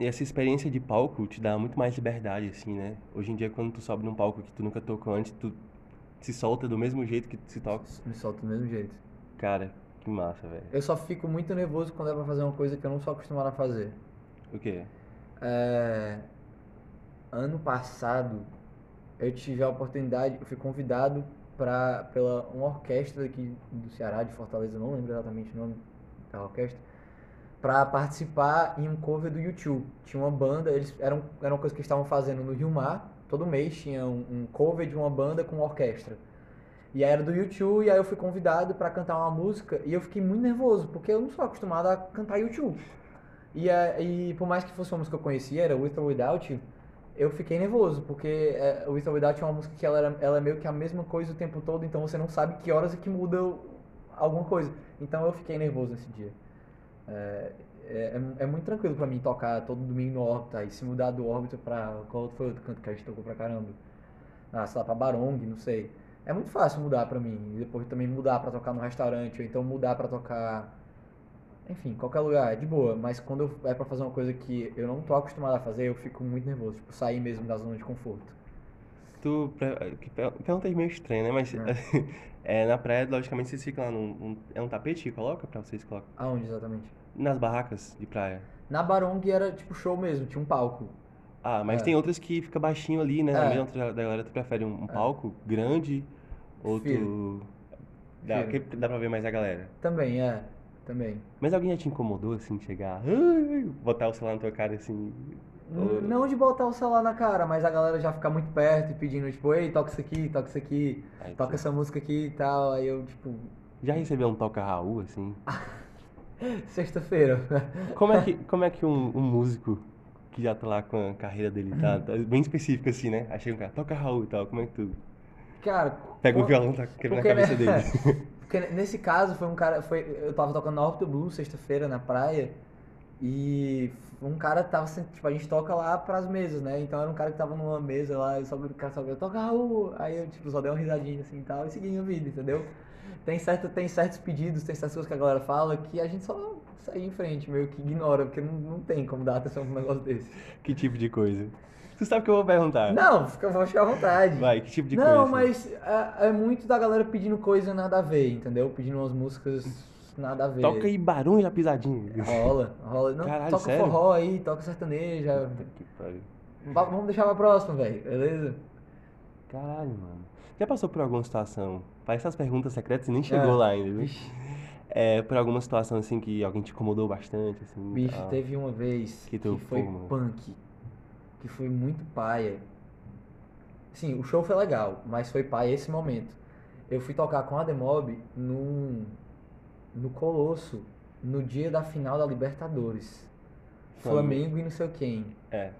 E essa experiência de palco te dá muito mais liberdade, assim, né? Hoje em dia, quando tu sobe num palco que tu nunca tocou antes, tu se solta do mesmo jeito que tu se toca. Me solto do mesmo jeito. Cara, que massa, velho. Eu só fico muito nervoso quando é pra fazer uma coisa que eu não sou acostumado a fazer. O quê? É, Ano passado, eu tive a oportunidade, eu fui convidado pra, pela uma orquestra aqui do Ceará, de Fortaleza, não lembro exatamente o nome da orquestra, pra participar em um cover do YouTube. Tinha uma banda, eles eram, era uma coisa que eles estavam fazendo no Rio Mar, todo mês tinha um, um cover de uma banda com orquestra. E aí era do YouTube, e aí eu fui convidado pra cantar uma música, e eu fiquei muito nervoso, porque eu não sou acostumado a cantar YouTube. E, é, e por mais que fosse uma música que eu conhecia, era With or Without eu fiquei nervoso, porque é, With or Without é uma música que ela, era, ela é meio que a mesma coisa o tempo todo, então você não sabe que horas é que muda alguma coisa. Então eu fiquei nervoso nesse dia. É, é, é muito tranquilo pra mim tocar todo domingo no Órbita, e se mudar do Órbita pra... Qual foi outro canto que a gente tocou pra caramba? Ah, sei lá, pra Barong, não sei. É muito fácil mudar pra mim, e depois também mudar pra tocar no restaurante, ou então mudar pra tocar enfim, qualquer lugar, é de boa, mas quando eu, é pra fazer uma coisa que eu não tô acostumado a fazer, eu fico muito nervoso, tipo, sair mesmo da zona de conforto. Tu. pre- Que per- pergunta meio estranha, né? Mas. É, na praia, logicamente, vocês ficam lá num. num- é um tapete que coloca pra vocês colocar? Aonde exatamente? Nas barracas de praia. Na Barong era tipo show mesmo, tinha um palco. Ah, mas É. tem outras que fica baixinho ali, né? É. Na mesma outra da galera, tu prefere um, um palco grande ou tu. Prefiro. Dá, que dá pra ver mais a galera. Também, é, também. Mas alguém já te incomodou, assim, chegar, botar o celular na tua cara, assim? ou- Não de botar o celular na cara, mas a galera já ficar muito perto e pedindo, tipo, ei, toca isso aqui, toca isso aqui, Aí toca tu- essa música aqui e tal. Aí eu, tipo, Já recebeu um toca Raul, assim? sexta-feira. Como é que, como é que um, um músico que já tá lá com a carreira dele, tá, tá bem específico assim, né? Aí chega um cara, toca Raul e tal, como é que tu Cara, pega o violão, tá quebrando a Porque, né, cabeça dele? Porque nesse caso foi um cara, foi, eu tava tocando na Orbit Blue sexta-feira na praia e um cara tava, tipo, a gente toca lá pras mesas, né? Então era um cara que tava numa mesa lá, e só o cara só gritando, toca Raul! Aí eu, tipo, só dei uma risadinha assim e tal e segui minha vida, entendeu? Tem, certo, tem certos pedidos, tem certas coisas que a galera fala que a gente só segue em frente, meio que ignora, porque não, não tem como dar atenção pra um negócio desse. que tipo de coisa? Tu sabe que eu vou perguntar. Não, fica, vou ficar à vontade. Vai, que tipo de não, coisa? mas é, é muito da galera pedindo coisa nada a ver, entendeu? Pedindo umas músicas nada a ver. Toca aí Barões da Pisadinha. Rola, rola. Não, Caralho, toca sério? forró aí, toca sertaneja. Que pariu. Va- Vamos deixar pra próxima, velho, beleza? Caralho, mano. Já passou por alguma situação? Parece essas perguntas secretas e nem chegou É. lá ainda, viu? É, por alguma situação assim que alguém te incomodou bastante, assim. bicho, teve uma vez Que que, tu, foi pô, punk, que foi muito paia. Sim, o show foi legal, mas foi paia esse momento. Eu fui tocar com a Demob num, no Colosso, no dia da final da Libertadores. Flamengo. Flamengo e não sei quem. É.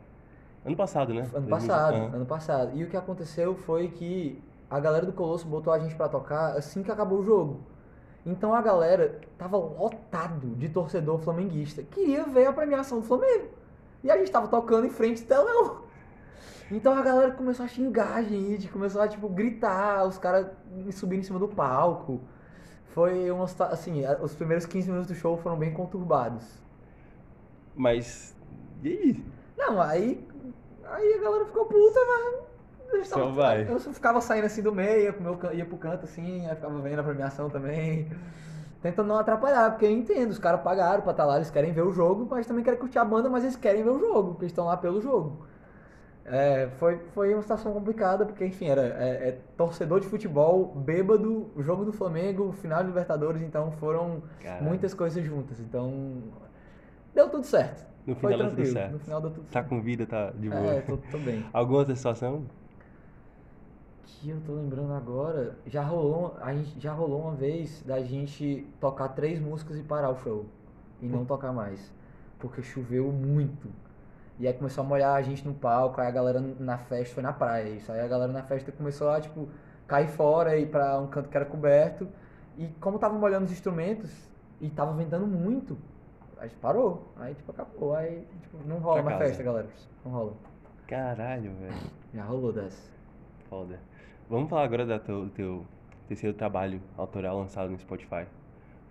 Ano passado, né? Ano 2000 passado, Ah. ano passado. E o que aconteceu foi que a galera do Colosso botou a gente pra tocar assim que acabou o jogo. Então a galera tava lotado de torcedor flamenguista. Queria ver a premiação do Flamengo. E a gente tava tocando em frente do telão. Então a galera começou a xingar a gente, começou a tipo gritar, os caras subindo em cima do palco. Foi uma situa- assim, os primeiros 15 minutos do show foram bem conturbados. Mas. E aí? Não, aí. Aí a galera ficou puta, mas. eu Só tava- vai. Eu ficava saindo assim do meio, ia, pro meu ia pro canto assim, aí ficava vendo a premiação também. Tentando não atrapalhar, porque eu entendo, os caras pagaram pra estar lá, eles querem ver o jogo, mas também querem curtir a banda, mas eles querem ver o jogo, porque eles estão lá pelo jogo. É, foi, foi uma situação complicada, porque, enfim, era é, é torcedor de futebol, bêbado, jogo do Flamengo, final de Libertadores, então foram Caralho. muitas coisas juntas. Então, deu tudo certo. No Foi final deu tudo certo. No final deu tudo Tá certo. com vida, tá de boa. É, tô, tô bem. Alguma outra situação? Que eu tô lembrando agora, já rolou, a gente, já rolou uma vez da gente tocar três músicas e parar o show. E não tocar mais. Porque choveu muito. E aí começou a molhar a gente no palco, aí a galera na festa foi na praia, isso. Aí a galera na festa começou a, tipo, cair fora e ir pra um canto que era coberto. E como tava molhando os instrumentos e tava ventando muito, a gente parou. Aí, tipo, acabou. Aí, tipo, não rola Pra na casa. festa, galera. Não rola. Caralho, velho. Já rolou dessa. Foda. Vamos falar agora do teu, teu terceiro trabalho autoral lançado no Spotify.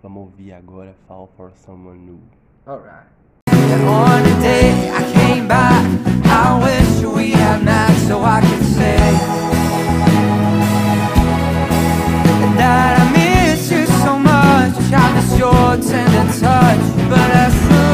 Vamos ouvir agora Fall for Someone New. Alright. Your tender touch, but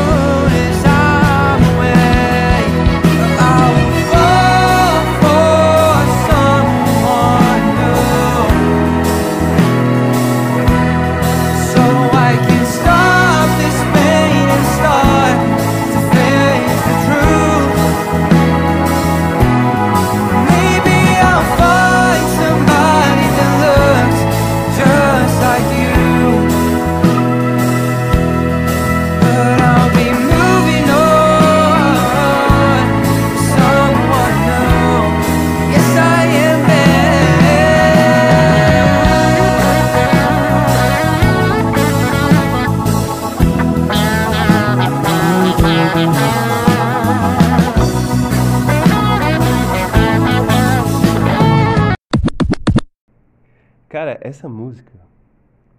essa música.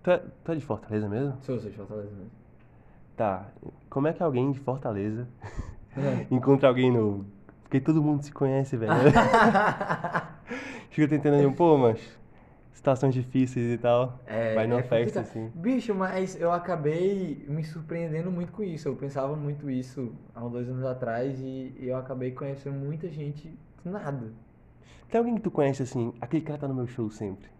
Tu é, tu é de Fortaleza mesmo? Sou, sou de Fortaleza mesmo. Tá. Como é que alguém de Fortaleza É. encontra alguém novo? Porque todo mundo se conhece, velho. Fica tentando aí, pô, mas situações difíceis e tal. É, Vai numa é festa, assim. Bicho, mas eu acabei me surpreendendo muito com isso. Eu pensava muito isso há uns dois anos atrás e eu acabei conhecendo muita gente do nada. Tem alguém que tu conhece assim, aquele cara tá no meu show sempre.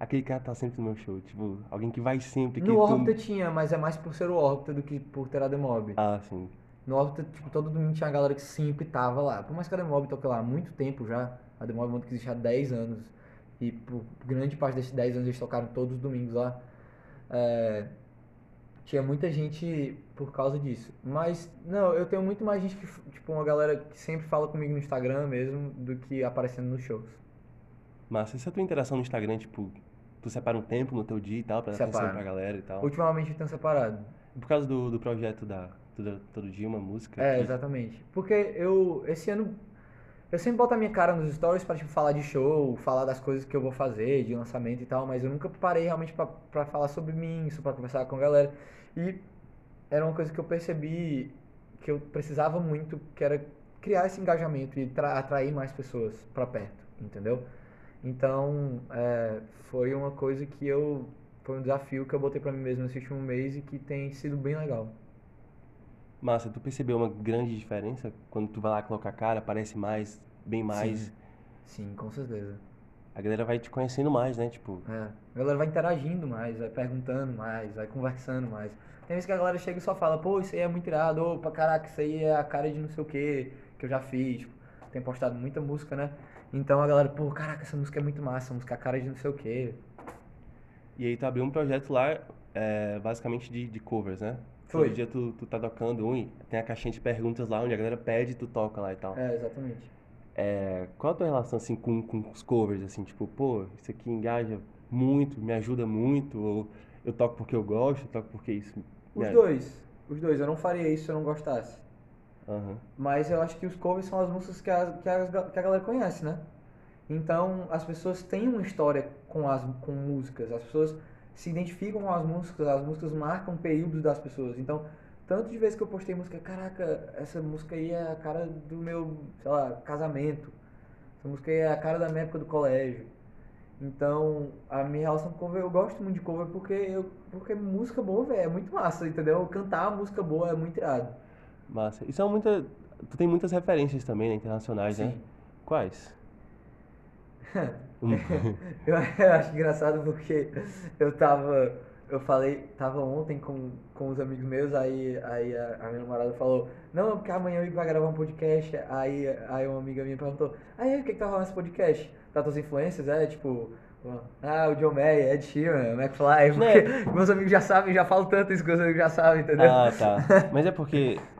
Aquele cara tá sempre no meu show. Tipo, alguém que vai sempre. Que No tu... Órbita tinha, mas é mais por ser o Órbita do que por ter a Demob. Ah, sim. No Órbita, tipo, todo domingo tinha a galera que sempre tava lá. Por mais que a Demob toque lá há muito tempo já, a Demob é uma que existe há 10 anos. E por grande parte desses 10 anos eles tocaram todos os domingos lá. É, tinha muita gente por causa disso. Mas, não, eu tenho muito mais gente que, tipo, uma galera que sempre fala comigo no Instagram mesmo do que aparecendo nos shows. Massa, essa tua interação no Instagram, tipo, tu separa um tempo no teu dia e tal, pra dar atenção pra galera e tal. Ultimamente eu tenho separado. Por causa do, do projeto da todo, todo dia uma música. É, que- exatamente. Porque eu, esse ano, eu sempre boto a minha cara nos stories pra, tipo, falar de show, falar das coisas que eu vou fazer, de lançamento e tal, mas eu nunca parei realmente pra, pra falar sobre mim, isso, pra conversar com a galera. E era uma coisa que eu percebi que eu precisava muito, que era criar esse engajamento e tra- atrair mais pessoas pra perto, entendeu? Então, é, foi uma coisa que eu, foi um desafio que eu botei pra mim mesmo nesse último mês e que tem sido bem legal. Massa, tu percebeu uma grande diferença quando tu vai lá colocar a cara, aparece mais, bem mais. Sim. Sim, com certeza. A galera vai te conhecendo mais, né? Tipo, É, a galera vai interagindo mais, vai perguntando mais, vai conversando mais. Tem vezes que a galera chega e só fala, pô, isso aí é muito irado, opa, caraca, isso aí é a cara de não sei o que, que eu já fiz. Tipo, tem postado muita música, né? Então a galera, pô, caraca, essa música é muito massa, música é a cara de não sei o que. e aí tu abriu um projeto lá, é, basicamente de, de covers, né? Foi. Todo dia tu, tu tá tocando um e tem a caixinha de perguntas lá onde a galera pede e tu toca lá e tal. É, exatamente. É, qual a tua relação assim com, com os covers, assim, tipo, pô, isso aqui engaja muito, me ajuda muito, ou eu toco porque eu gosto, eu toco porque isso. Os dois, os dois, eu não faria isso se eu não gostasse. Aham. Mas eu acho que os covers são as músicas que a, que a, que a galera conhece, né? Então as pessoas têm uma história com as com músicas, as pessoas se identificam com as músicas, as músicas marcam períodos das pessoas. Então, tanto de vezes que eu postei música, caraca, essa música aí é a cara do meu, sei lá, casamento. Essa música aí é a cara da minha época do colégio. Então, a minha relação com cover, eu gosto muito de cover porque eu, porque música boa, velho, é muito massa, entendeu? Cantar música boa é muito irado. Massa. E são muita. Tu tem muitas referências também, né, internacionais, né? Sim. Quais? Hum. Eu, eu acho engraçado porque eu tava. Eu falei, tava ontem com, com os amigos meus, aí, aí a, a minha namorada falou, não, porque amanhã o Igor vai gravar um podcast. Aí, aí uma amiga minha perguntou, aí o que, que tá rolando nesse podcast? Tá tuas influências? É tipo. Ah, o John Mayer, Ed Sheeran, McFly, porque meus amigos já sabem, já falo tanto isso que os amigos já sabem, entendeu? Ah, tá. Mas é porque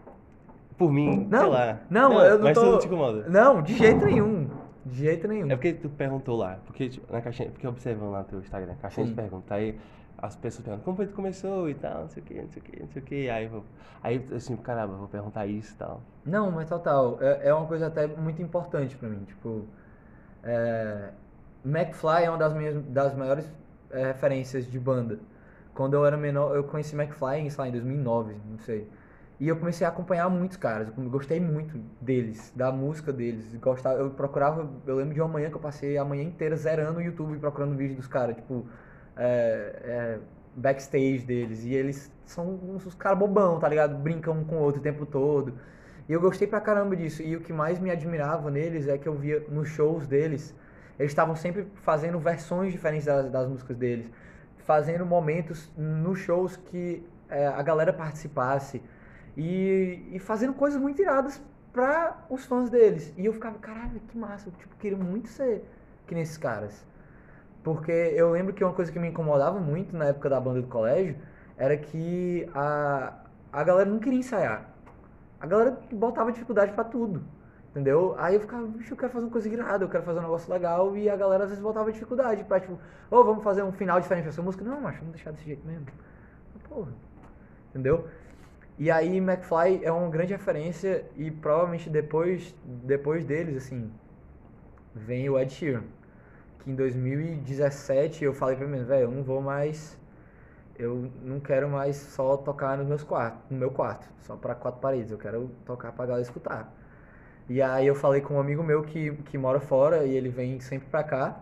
por mim, Não, sei lá. não, eu não mas tô- isso não te incomoda. Não, de jeito nenhum. De jeito nenhum. É porque tu perguntou lá, porque tipo, na caixinha, porque observando lá no teu Instagram, caixinha de Sim. perguntas, aí as pessoas perguntam, como foi que tu começou e tal, não sei o que, não sei o que, não sei o que, aí eu aí assim, caramba, vou perguntar isso e tal. Não, mas total. É, é uma coisa até muito importante pra mim. Tipo, é, McFly é uma das minhas das maiores é, referências de banda. Quando eu era menor, eu conheci McFly em, sei lá, em 2009, não sei. E eu comecei a acompanhar muitos caras. Eu gostei muito deles, da música deles. Gostava, eu procurava, eu lembro de uma manhã que eu passei a manhã inteira zerando o YouTube procurando vídeo dos caras, tipo, é, é, backstage deles. E eles são uns, caras bobão, tá ligado? Brincam um com o outro o tempo todo. E eu gostei pra caramba disso. E o que mais me admirava neles é que eu via nos shows deles, eles estavam sempre fazendo versões diferentes das, das músicas deles. Fazendo momentos nos shows que é, a galera participasse. E, e fazendo coisas muito iradas pra os fãs deles. E eu ficava, caralho, que massa. Eu tipo, queria muito ser que nesses caras. Porque eu lembro que uma coisa que me incomodava muito na época da banda do colégio era que a, a galera não queria ensaiar. A galera botava dificuldade pra tudo. Entendeu? Aí eu ficava, bicho, eu quero fazer uma coisa irada, eu quero fazer um negócio legal. E a galera às vezes botava dificuldade pra, tipo, ô, vamos fazer um final diferente pra essa música. Não, macho, vamos deixar desse jeito mesmo. Porra. Entendeu? E aí McFly é uma grande referência e provavelmente depois, depois deles, assim, vem o Ed Sheeran. Que em 2017 eu falei pra mim, velho, eu não vou mais. Eu não quero mais só tocar nos meus quartos, no meu quarto, só pra quatro paredes. Eu quero tocar pra galera escutar. E aí eu falei com um amigo meu que, que mora fora e ele vem sempre pra cá.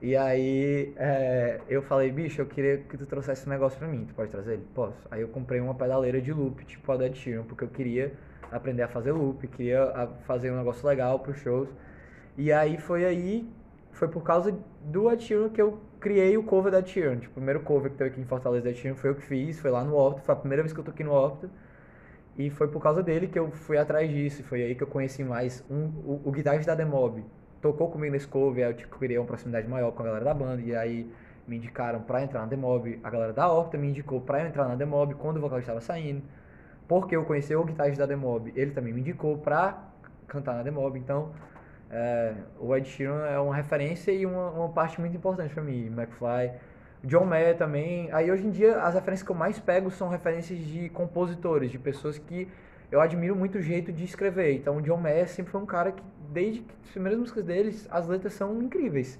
E aí é, eu falei, bicho, eu queria que tu trouxesse um negócio pra mim, tu pode trazer ele? Posso. Aí eu comprei uma pedaleira de loop, tipo a da Ed Sheeran, porque eu queria aprender a fazer loop, queria fazer um negócio legal pros shows. E aí foi aí, foi por causa do Ed que eu criei o cover da Sheeran. Tipo, o primeiro cover que teve aqui em Fortaleza da Sheeran foi eu que fiz, foi lá no Opto, foi a primeira vez que eu toquei no Opto. E foi por causa dele que eu fui atrás disso. Foi aí que eu conheci mais um, o, o guitarrista da Demob. Tocou comigo nesse cover, aí eu tipo, queria uma proximidade maior com a galera da banda. E aí me indicaram pra entrar na Demob. A galera da Opta me indicou eu entrar na Demob quando o vocalista estava saindo. Porque eu conheci o guitarrista da Demob. Ele também me indicou pra cantar na Demob. Então, é, o Ed Sheeran é uma referência e uma, uma parte muito importante pra mim. McFly. John Mayer também. Aí hoje em dia as referências que eu mais pego são referências de compositores, de pessoas que eu admiro muito o jeito de escrever. Então o John Mayer sempre foi um cara que, desde as primeiras músicas deles, as letras são incríveis.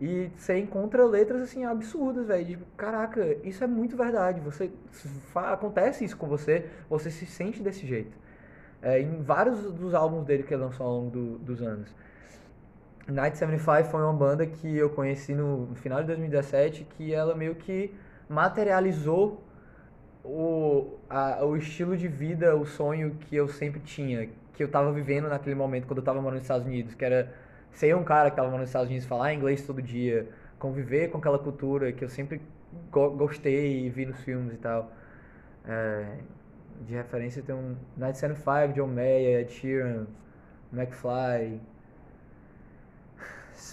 E você encontra letras assim absurdas, velho. Tipo, caraca, isso é muito verdade. Você acontece isso com você, você se sente desse jeito. É, em vários dos álbuns dele que ele lançou ao longo do- dos anos. Night 75 foi uma banda que eu conheci no final de 2017 que ela meio que materializou o, a- o estilo de vida, o sonho que eu sempre tinha, que eu tava vivendo naquele momento quando eu tava morando nos Estados Unidos, que era ser um cara que tava morando nos Estados Unidos, falar inglês todo dia, conviver com aquela cultura que eu sempre go- gostei e vi nos filmes e tal. É, de referência tem um Night 75, John Mayer, Ed Sheeran, McFly.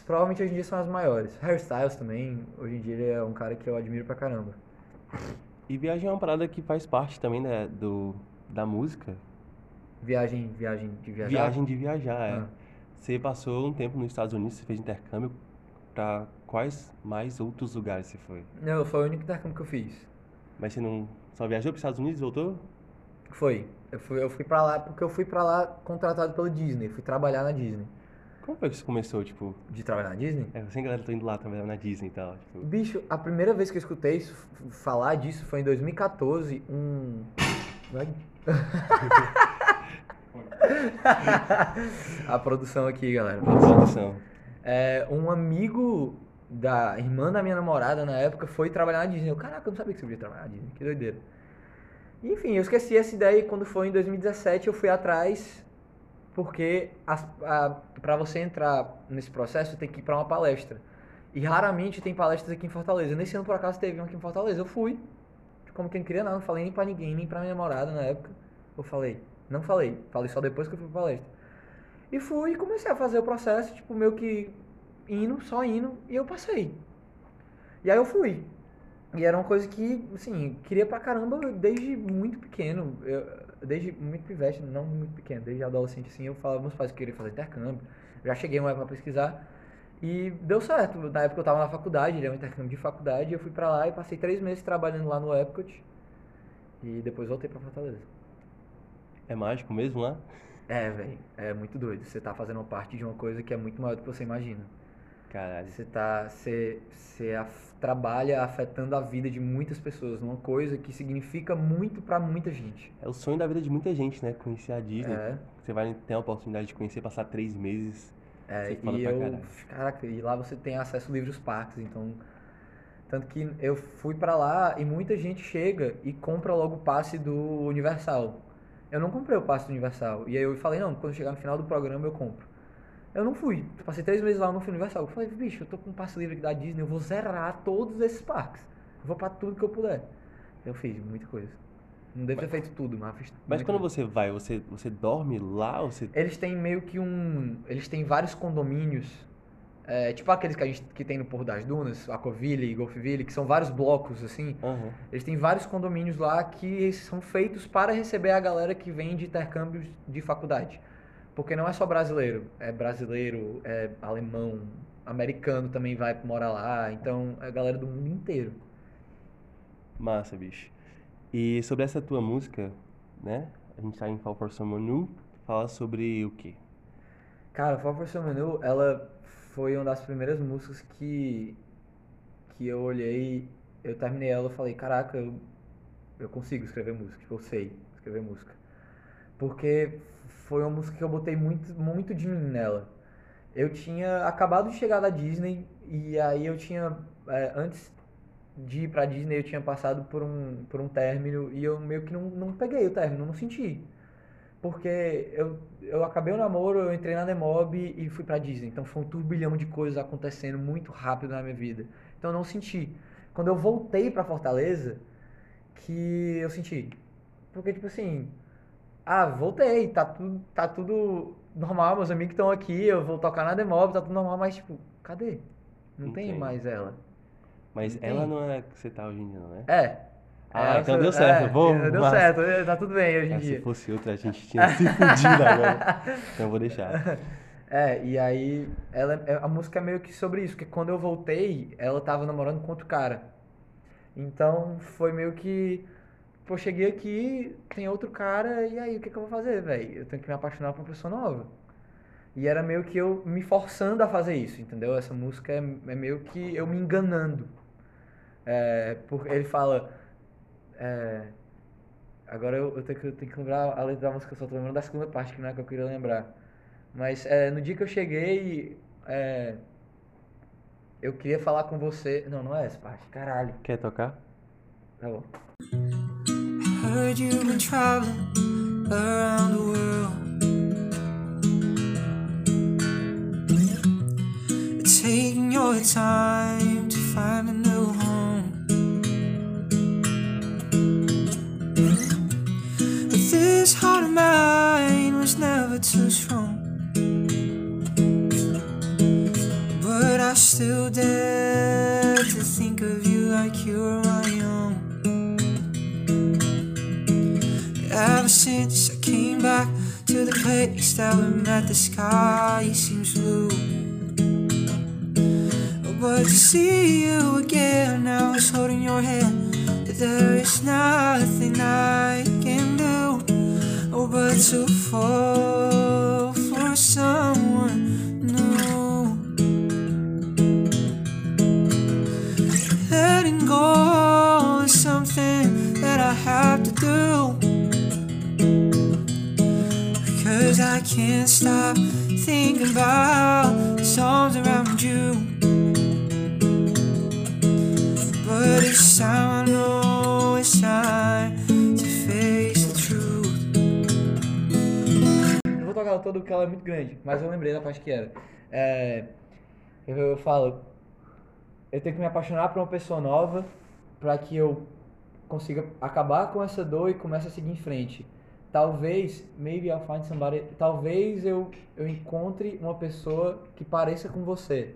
Provavelmente hoje em dia são as maiores. Harry Styles também, hoje em dia ele é um cara que eu admiro pra caramba. E viagem é uma parada que faz parte também né, do, da música. Viagem, viagem de viajar. Viagem de viajar, é. Ah. Você passou um tempo nos Estados Unidos, você fez intercâmbio pra quais mais outros lugares você foi? Não, foi o único intercâmbio que eu fiz. Mas você não só viajou para os Estados Unidos e voltou? Foi. Eu fui, eu fui pra lá porque eu fui pra lá contratado pela Disney. Fui trabalhar na Disney. Como foi que isso começou, tipo, De trabalhar na Disney? é, sem galera tô indo lá trabalhar na Disney e tal, tipo, Bicho, a primeira vez que eu escutei isso, falar disso foi em 2014, um... Vai. a produção aqui, galera. produção. É, um amigo da irmã da minha namorada na época foi trabalhar na Disney. Eu, caraca, eu não sabia que você podia trabalhar na Disney. Que doideira. Enfim, eu esqueci essa ideia e quando foi em 2017 eu fui atrás porque as, a, pra você entrar nesse processo tem que ir pra uma palestra. E raramente tem palestras aqui em Fortaleza. Nesse ano, por acaso, teve uma aqui em Fortaleza. Eu fui. Como quem queria, não. Não falei nem pra ninguém, nem pra minha namorada na época. Eu falei. Não falei. Falei só depois que eu fui pra palestra. E fui e comecei a fazer o processo, tipo, meio que indo, só indo, e eu passei. E aí eu fui. E era uma coisa que, assim, queria pra caramba desde muito pequeno. Eu, desde muito pivete, não muito pequeno, desde adolescente, assim, eu falava meus pais que queriam fazer intercâmbio. Já cheguei uma época pra pesquisar. E deu certo. Na época eu tava na faculdade, ele é um intercâmbio de faculdade, eu fui pra lá e passei três meses trabalhando lá no Epcot. E depois voltei pra Fortaleza. É mágico mesmo lá? É, velho, é muito doido. Você tá fazendo parte de uma coisa que é muito maior do que você imagina. Caralho. Você tá. Você, você af- trabalha afetando a vida de muitas pessoas, numa coisa que significa muito pra muita gente. É o sonho da vida de muita gente, né? Conhecer a Disney. É. Você vai ter a oportunidade de conhecer, passar três meses. É, e eu, caralho. caraca, e lá você tem acesso livre aos parques, então tanto que eu fui pra lá e muita gente chega e compra logo o passe do Universal. Eu não comprei o passe do Universal. E aí eu falei, não, quando chegar no final do programa eu compro. Eu não fui. Passei três meses lá, não fui no Universal. Eu falei, bicho, eu tô com um passe livre aqui da Disney, eu vou zerar todos esses parques. Eu vou pra tudo que eu puder. Eu fiz muita coisa. Não devo ter feito tudo, mas fiz Mas quando coisa. você vai, você, você dorme lá você. Eles têm meio que um. Eles têm vários condomínios. é, tipo aqueles que a gente que tem no Porto das Dunas, Aquaville e Golfville, que são vários blocos, assim. Aham. Eles têm vários condomínios lá que são feitos para receber a galera que vem de intercâmbios de faculdade. Porque não é só brasileiro, é brasileiro, é alemão, americano também vai morar lá, então é a galera do mundo inteiro. Massa, bicho. E sobre essa tua música, né? A gente tá em Fall for Someone New. Fala sobre o quê? Cara, Fall for Some New, ela foi uma das primeiras músicas que, que eu olhei, eu terminei ela e falei, caraca, eu, eu consigo escrever música, tipo, eu sei escrever música. Porque foi uma música que eu botei muito, muito de mim nela. Eu tinha acabado de chegar da Disney e aí eu tinha, é, antes de ir pra Disney, eu tinha passado por um, por um término e eu meio que não, não peguei o término, não senti. Porque eu, eu acabei o namoro, eu entrei na Demob e fui pra Disney. Então foi um turbilhão de coisas acontecendo muito rápido na minha vida. Então eu não senti. Quando eu voltei pra Fortaleza, que eu senti. Porque, tipo assim, ah, voltei, tá tudo, tá tudo normal, meus amigos estão aqui, eu vou tocar na Demob, tá tudo normal, mas, tipo, cadê? Não tem mais ela. Mas Não ela tem. não é que você tá hoje em dia, não é? É. Ah, É, então eu deu certo. é, Bom, deu massa. certo, tá tudo bem hoje em Ah, dia. se fosse outra, a gente tinha se fudido agora. Então eu vou deixar. É, e aí ela, é- a música é meio que sobre isso, que quando eu voltei, ela tava namorando com outro cara. Então foi meio que, pô, cheguei aqui, tem outro cara, e aí o que que eu vou fazer, velho? Eu tenho que me apaixonar por uma pessoa nova. E era meio que eu me forçando a fazer isso, entendeu? Essa música é, é meio que eu me enganando. É, por, ele fala. é, agora eu, eu tenho que, eu tenho que lembrar a letra da música, eu só tô lembrando da segunda parte, que não é que eu queria lembrar. Mas é, no dia que eu cheguei, é, eu queria falar com você. Não, não é essa parte, caralho. Quer tocar? Tá bom. Heard you've been traveling around the world. Taking your time to find a new home. But this heart of mine was never too strong. But I still dare to think of you like you were Ever since I came back to the place that we met, the sky seems blue. But to see you again, I was holding your hand. But there is nothing I can do. Oh, but to fall for someone about songs around you. But it's time I know it's time to face the truth. Não vou tocar ela toda porque ela é muito grande, mas eu lembrei da parte que era. É, eu, eu falo, eu tenho que me apaixonar por uma pessoa nova pra que eu consiga acabar com essa dor e comece a seguir em frente. Talvez, maybe I'll find somebody, talvez eu, eu encontre uma pessoa que pareça com você.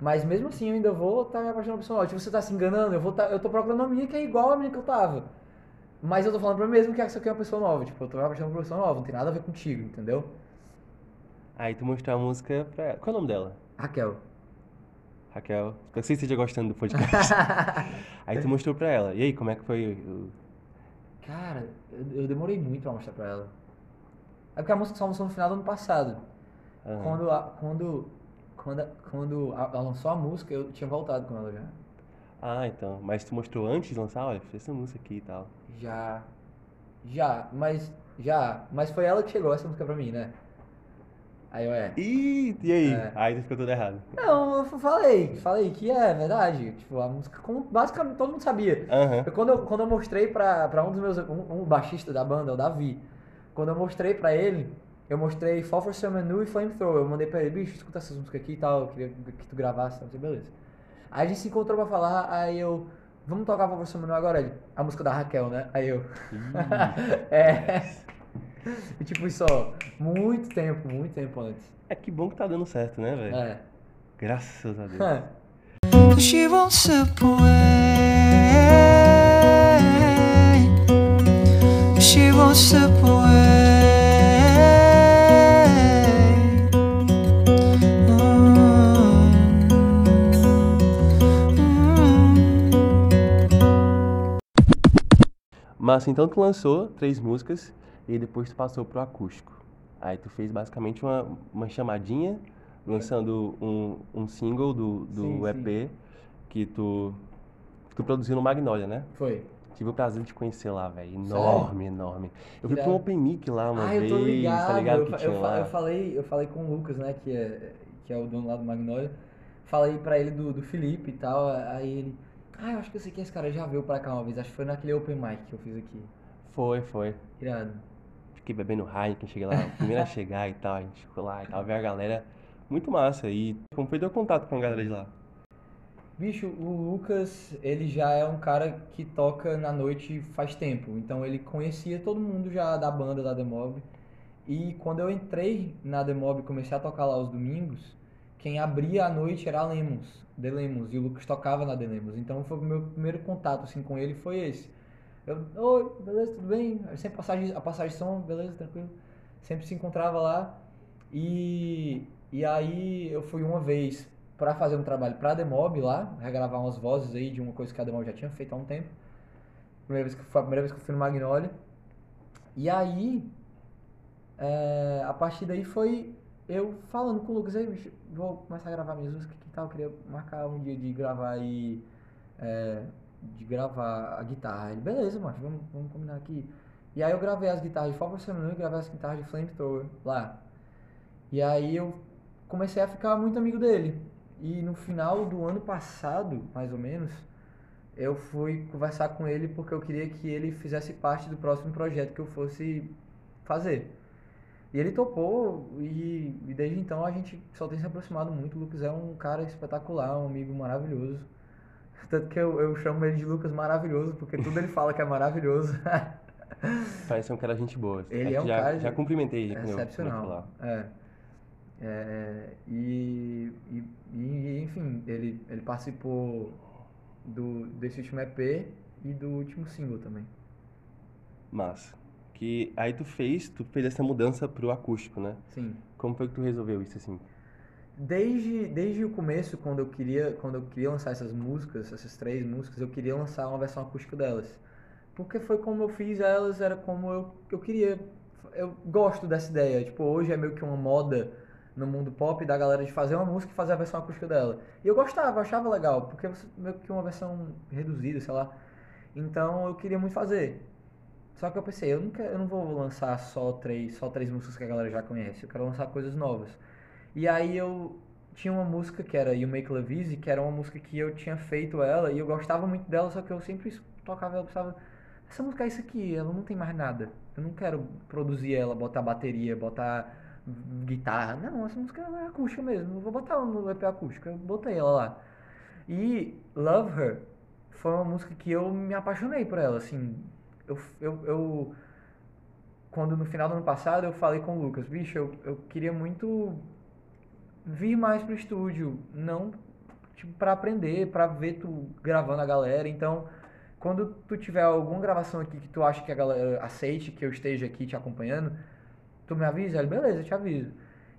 Mas mesmo assim eu ainda vou estar me apaixonando por pessoa nova. Tipo, você tá se enganando, eu, vou tá, eu tô procurando uma menina que é igual a menina que eu tava. Mas eu tô falando pra mim mesmo que essa aqui é uma pessoa nova. Tipo, eu tô me apaixonando por uma pessoa nova, não tem nada a ver contigo, entendeu? Aí tu mostrou a música pra ela. Qual é o nome dela? Raquel. Raquel. Eu sei que esteja gostando do podcast. aí tu mostrou pra ela. E aí, como é que foi o... Cara, eu, eu demorei muito pra mostrar pra ela. É porque a música só lançou no final do ano passado. Aham. Quando, a- quando, quando, quando ela lançou a música, eu tinha voltado com ela já. Ah, então. Mas tu mostrou antes de lançar? Olha, fiz essa música aqui e tal. Já. Já, mas. Já. Mas foi ela que chegou essa música pra mim, né? Aí eu é. Ih, e aí? É. Aí tu ficou tudo errado. Não, eu falei, falei que é verdade. Tipo, a música, como basicamente todo mundo sabia. Aham. Eu, quando, eu, quando eu mostrei pra, pra um dos meus. Um, um baixista da banda, o Davi. Quando eu mostrei pra ele, eu mostrei Fall for Summer Nu e Flamethrower. Eu mandei pra ele, bicho, escuta essas músicas aqui e tal. Eu queria que tu gravasse, não sei, beleza. Aí a gente se encontrou pra falar, aí eu. Vamos tocar Fall for Summer Nu agora? Ele, a música da Raquel, né? Aí eu. é. E tipo, isso, ó, muito tempo, muito tempo antes. É que bom que tá dando certo, né, velho? É. Graças a Deus. She away. She won't slip away. Mm. Mas então tu lançou três músicas e depois tu passou pro acústico. Aí tu fez basicamente uma, uma chamadinha, lançando um, um single do, do Sim, EP que tu, que tu produziu no Magnolia, né? Foi. Tive o prazer de te conhecer lá, velho. Enorme, enorme. Eu fui pra um. Open Mic lá uma ah, vez, eu tô ligado. tá ligado? Eu, que tinha eu, lá. eu falei, eu falei com o Lucas, né, que é, que é o dono lá do Magnolia. Falei pra ele do, do Felipe e tal. Aí ele. Ah, eu acho que eu sei quem é esse cara já veio pra cá uma vez. Acho que foi naquele Open Mic que eu fiz aqui. Foi, foi. Irado. Fiquei bebendo Heineken, cheguei lá, o primeiro a chegar e tal, a gente ficou lá e tal, ver a galera. Muito massa. E como foi teu contato com a galera de lá? Bicho, o Lucas, ele já é um cara que toca na noite faz tempo. Então ele conhecia todo mundo já da banda da Demob. E quando eu entrei na Demob e comecei a tocar lá os domingos, quem abria a noite era a Lemos, The Lemos, e o Lucas tocava na The Lemos. Então foi o meu primeiro contato assim com ele foi esse. Eu, oi, beleza, tudo bem? Sempre passagem, a passagem de som, beleza, tranquilo. Sempre se encontrava lá. E, e aí eu fui uma vez pra fazer um trabalho pra Demob lá, regravar umas vozes aí de uma coisa que a Demob já tinha feito há um tempo. Primeira vez que, foi a primeira vez que eu fui no Magnolia. E aí, é, a partir daí foi eu falando com o Lucas, aí, vou começar a gravar minhas músicas aqui e tal, queria marcar um dia de gravar aí, é, de gravar a guitarra. Ele, beleza, macho, vamos, vamos combinar aqui. E aí eu gravei as guitarras de for Summer e gravei as guitarras de Flamethrower lá. E aí eu comecei a ficar muito amigo dele. E no final do ano passado, mais ou menos, eu fui conversar com ele porque eu queria que ele fizesse parte do próximo projeto que eu fosse fazer. E ele topou e, e desde então a gente só tem se aproximado muito. O Lucas é um cara espetacular, um amigo maravilhoso. Tanto que eu, eu chamo ele de Lucas Maravilhoso, porque tudo ele fala que é maravilhoso. Parece um cara gente boa. Ele Acho é um já, cara já cumprimentei ele eu- Excepcional. É. É, e, e, e, enfim, ele, ele participou do, desse último EP e do último single também. Massa. Que aí tu fez, tu fez essa mudança pro acústico, né? Sim. Como foi que tu resolveu isso assim? Desde, desde o começo, quando eu queria, quando eu queria lançar essas músicas, essas três músicas, eu queria lançar uma versão acústica delas. Porque foi como eu fiz elas, era como eu, eu queria. Eu gosto dessa ideia. Tipo, hoje é meio que uma moda no mundo pop da galera de fazer uma música e fazer a versão acústica dela. E eu gostava, achava legal, porque meio que uma versão reduzida, sei lá. Então eu queria muito fazer. Só que eu pensei, eu quero, eu não vou lançar só três, só três músicas que a galera já conhece, eu quero lançar coisas novas. E aí eu tinha uma música que era You Make Love Easy, que era uma música que eu tinha feito ela e eu gostava muito dela, só que eu sempre tocava ela, pensava, essa música é isso aqui, ela não tem mais nada. Eu não quero produzir ela, botar bateria, botar guitarra. Não, essa música é acústica mesmo. Eu vou botar ela no EP acústico. Eu botei ela lá. E Love Her foi uma música que eu me apaixonei por ela, assim. Eu, eu, eu quando no final do ano passado eu falei com o Lucas, bicho, eu, eu queria muito vir mais pro estúdio, não tipo, pra aprender, pra ver tu gravando a galera. Então, quando tu tiver alguma gravação aqui que tu acha que a galera aceite que eu esteja aqui te acompanhando, tu me avisa? Ele, beleza, eu te aviso.